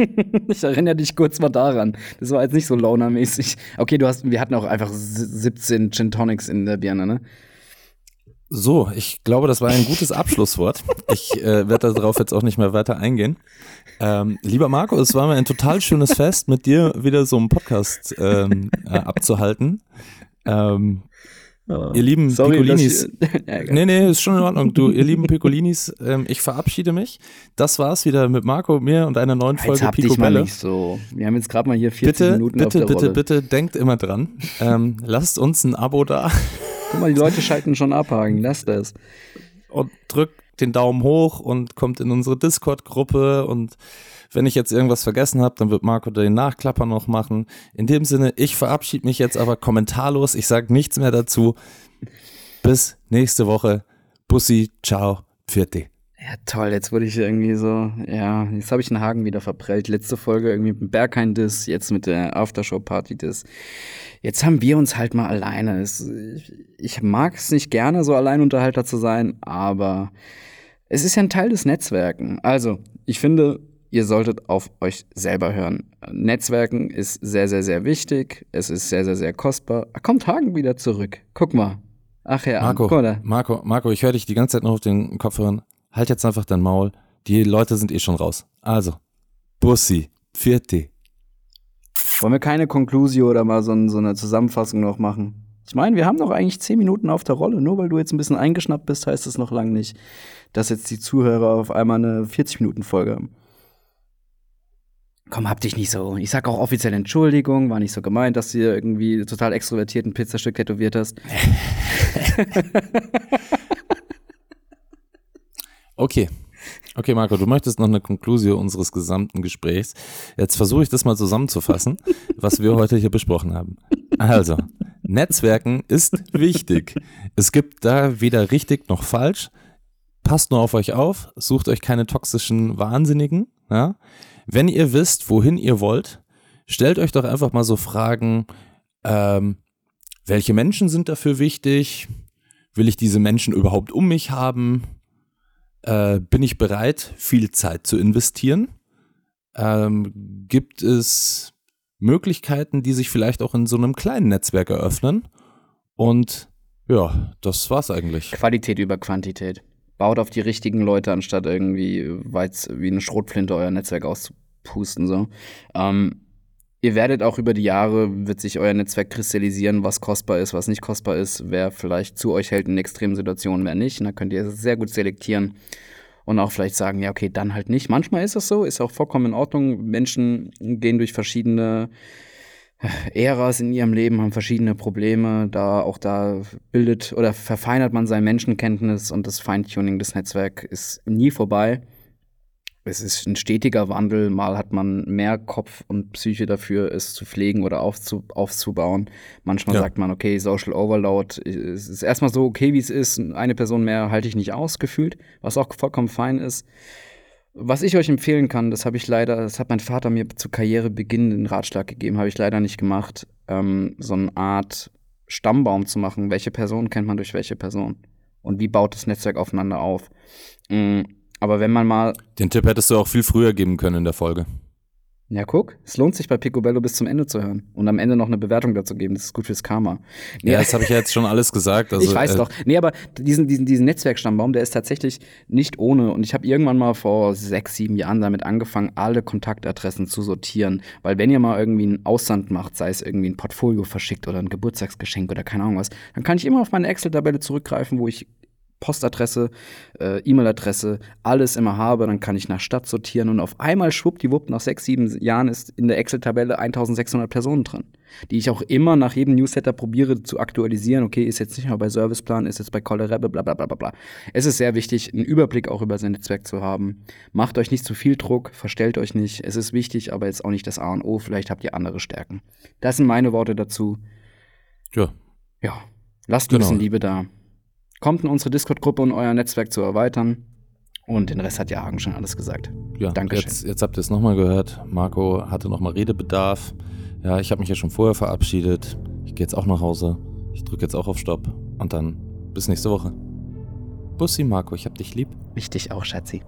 ich erinnere dich kurz mal daran. Das war jetzt nicht so Loner-mäßig. Okay, du hast, wir hatten auch einfach 17 Gin Tonics in der Birne, ne? So, ich glaube, das war ein gutes Abschlusswort. Ich äh, werde darauf jetzt auch nicht mehr weiter eingehen. Ähm, lieber Marco, es war mir ein total schönes Fest, mit dir wieder so einen Podcast ähm, äh, abzuhalten. Ähm, Oh, ihr lieben sorry, Piccolinis. [laughs] ja, nee, nee, ist schon in Ordnung. Du, ihr lieben Piccolinis, ähm, ich verabschiede mich. Das war's wieder mit Marco, mir und einer neuen Folge jetzt Pico Belle. nicht so. Wir haben jetzt gerade mal hier 40 bitte, Minuten bitte, auf der Bitte, Rolle. bitte, bitte, denkt immer dran. Ähm, lasst uns ein Abo da. Guck mal, die Leute schalten schon abhaken. Lasst das. Und drückt den Daumen hoch und kommt in unsere Discord-Gruppe und wenn ich jetzt irgendwas vergessen habe, dann wird Marco den Nachklapper noch machen. In dem Sinne, ich verabschiede mich jetzt aber kommentarlos. Ich sage nichts mehr dazu. Bis nächste Woche. Bussi, ciao, Pfiat ja, toll, jetzt wurde ich irgendwie so, ja, jetzt habe ich einen Haken wieder verprellt. Letzte Folge irgendwie mit dem Berghain-Diss, jetzt mit der Aftershow-Party-Diss. Jetzt haben wir uns halt mal alleine. Es, ich, ich mag es nicht gerne, so Alleinunterhalter zu sein, aber es ist ja ein Teil des Netzwerken. Also, ich finde, ihr solltet auf euch selber hören. Netzwerken ist sehr, sehr, sehr wichtig. Es ist sehr, sehr, sehr kostbar. Da kommt Hagen wieder zurück. Guck mal. Ach ja, Marco, Marco, Marco, ich höre dich die ganze Zeit noch auf den Kopfhörern halt jetzt einfach dein Maul. Die Leute sind eh schon raus. Also, Bussi, vierte. Wollen wir keine Konklusio oder mal so, so eine Zusammenfassung noch machen? Ich meine, wir haben doch eigentlich zehn Minuten auf der Rolle. Nur weil du jetzt ein bisschen eingeschnappt bist, heißt es noch lange nicht, dass jetzt die Zuhörer auf einmal eine 40-Minuten-Folge haben. Komm, hab dich nicht so. Ich sag auch offiziell Entschuldigung, war nicht so gemeint, dass du dir irgendwie total extrovertiert ein Pizzastück tätowiert hast. [laughs] Okay. Okay, Marco, du möchtest noch eine Konklusion unseres gesamten Gesprächs. Jetzt versuche ich das mal zusammenzufassen, was wir heute hier besprochen haben. Also, Netzwerken ist wichtig. Es gibt da weder richtig noch falsch. Passt nur auf euch auf, sucht euch keine toxischen Wahnsinnigen. Ja? Wenn ihr wisst, wohin ihr wollt, stellt euch doch einfach mal so Fragen, ähm, welche Menschen sind dafür wichtig? Will ich diese Menschen überhaupt um mich haben? Äh, bin ich bereit, viel Zeit zu investieren? Ähm, gibt es Möglichkeiten, die sich vielleicht auch in so einem kleinen Netzwerk eröffnen? Und ja, das war's eigentlich. Qualität über Quantität. Baut auf die richtigen Leute, anstatt irgendwie weit wie eine Schrotflinte euer Netzwerk auszupusten. So. Ähm, Ihr werdet auch über die Jahre, wird sich euer Netzwerk kristallisieren, was kostbar ist, was nicht kostbar ist, wer vielleicht zu euch hält in extremen Situationen, wer nicht. Und da könnt ihr sehr gut selektieren und auch vielleicht sagen, ja, okay, dann halt nicht. Manchmal ist das so, ist auch vollkommen in Ordnung. Menschen gehen durch verschiedene Äras in ihrem Leben, haben verschiedene Probleme. Da auch da bildet oder verfeinert man sein Menschenkenntnis und das Feintuning des Netzwerks ist nie vorbei es ist ein stetiger Wandel. Mal hat man mehr Kopf und Psyche dafür, es zu pflegen oder aufzu aufzubauen. Manchmal ja. sagt man, okay, Social Overload es ist erstmal so okay, wie es ist. Eine Person mehr halte ich nicht aus, gefühlt, was auch vollkommen fein ist. Was ich euch empfehlen kann, das habe ich leider, das hat mein Vater mir zu Karrierebeginn den Ratschlag gegeben, habe ich leider nicht gemacht, ähm, so eine Art Stammbaum zu machen. Welche Person kennt man durch welche Person? Und wie baut das Netzwerk aufeinander auf? Mhm aber wenn man mal. Den Tipp hättest du auch viel früher geben können in der Folge. Ja, guck, es lohnt sich bei Picobello bis zum Ende zu hören und am Ende noch eine Bewertung dazu geben. Das ist gut fürs Karma. Nee, ja, das habe ich ja jetzt schon alles gesagt. [laughs] Also, ich weiß äh, doch. Nee, aber diesen, diesen, diesen Netzwerkstammbaum, der ist tatsächlich nicht ohne. Und ich habe irgendwann mal vor sechs, sieben Jahren damit angefangen, alle Kontaktadressen zu sortieren. Weil wenn ihr mal irgendwie einen Aussand macht, sei es irgendwie ein Portfolio verschickt oder ein Geburtstagsgeschenk oder keine Ahnung was, dann kann ich immer auf meine Excel-Tabelle zurückgreifen, wo ich Postadresse, äh, E-Mail-Adresse, alles immer habe, dann kann ich nach Stadt sortieren und auf einmal schwuppdiwupp, nach sechs, sieben Jahren ist in der Excel-Tabelle 1600 Personen drin, die ich auch immer nach jedem Newsletter probiere zu aktualisieren. Okay, ist jetzt nicht mehr bei Serviceplan, ist jetzt bei Collerebe, bla bla bla bla bla. Es ist sehr wichtig, einen Überblick auch über sein Netzwerk zu haben. Macht euch nicht zu viel Druck, verstellt euch nicht. Es ist wichtig, aber jetzt auch nicht das A und O. Vielleicht habt ihr andere Stärken. Das sind meine Worte dazu. Ja. Ja. Lasst genau. ein bisschen Liebe da. Kommt in unsere Discord-Gruppe, um euer Netzwerk zu erweitern. Und den Rest hat ja Hagen schon alles gesagt. Ja, Dankeschön. Jetzt, jetzt habt ihr es nochmal gehört. Marco hatte nochmal Redebedarf. Ja, ich habe mich ja schon vorher verabschiedet. Ich gehe jetzt auch nach Hause. Ich drücke jetzt auch auf Stopp. Und dann bis nächste Woche. Bussi, Marco, ich hab dich lieb. Ich dich auch, Schatzi.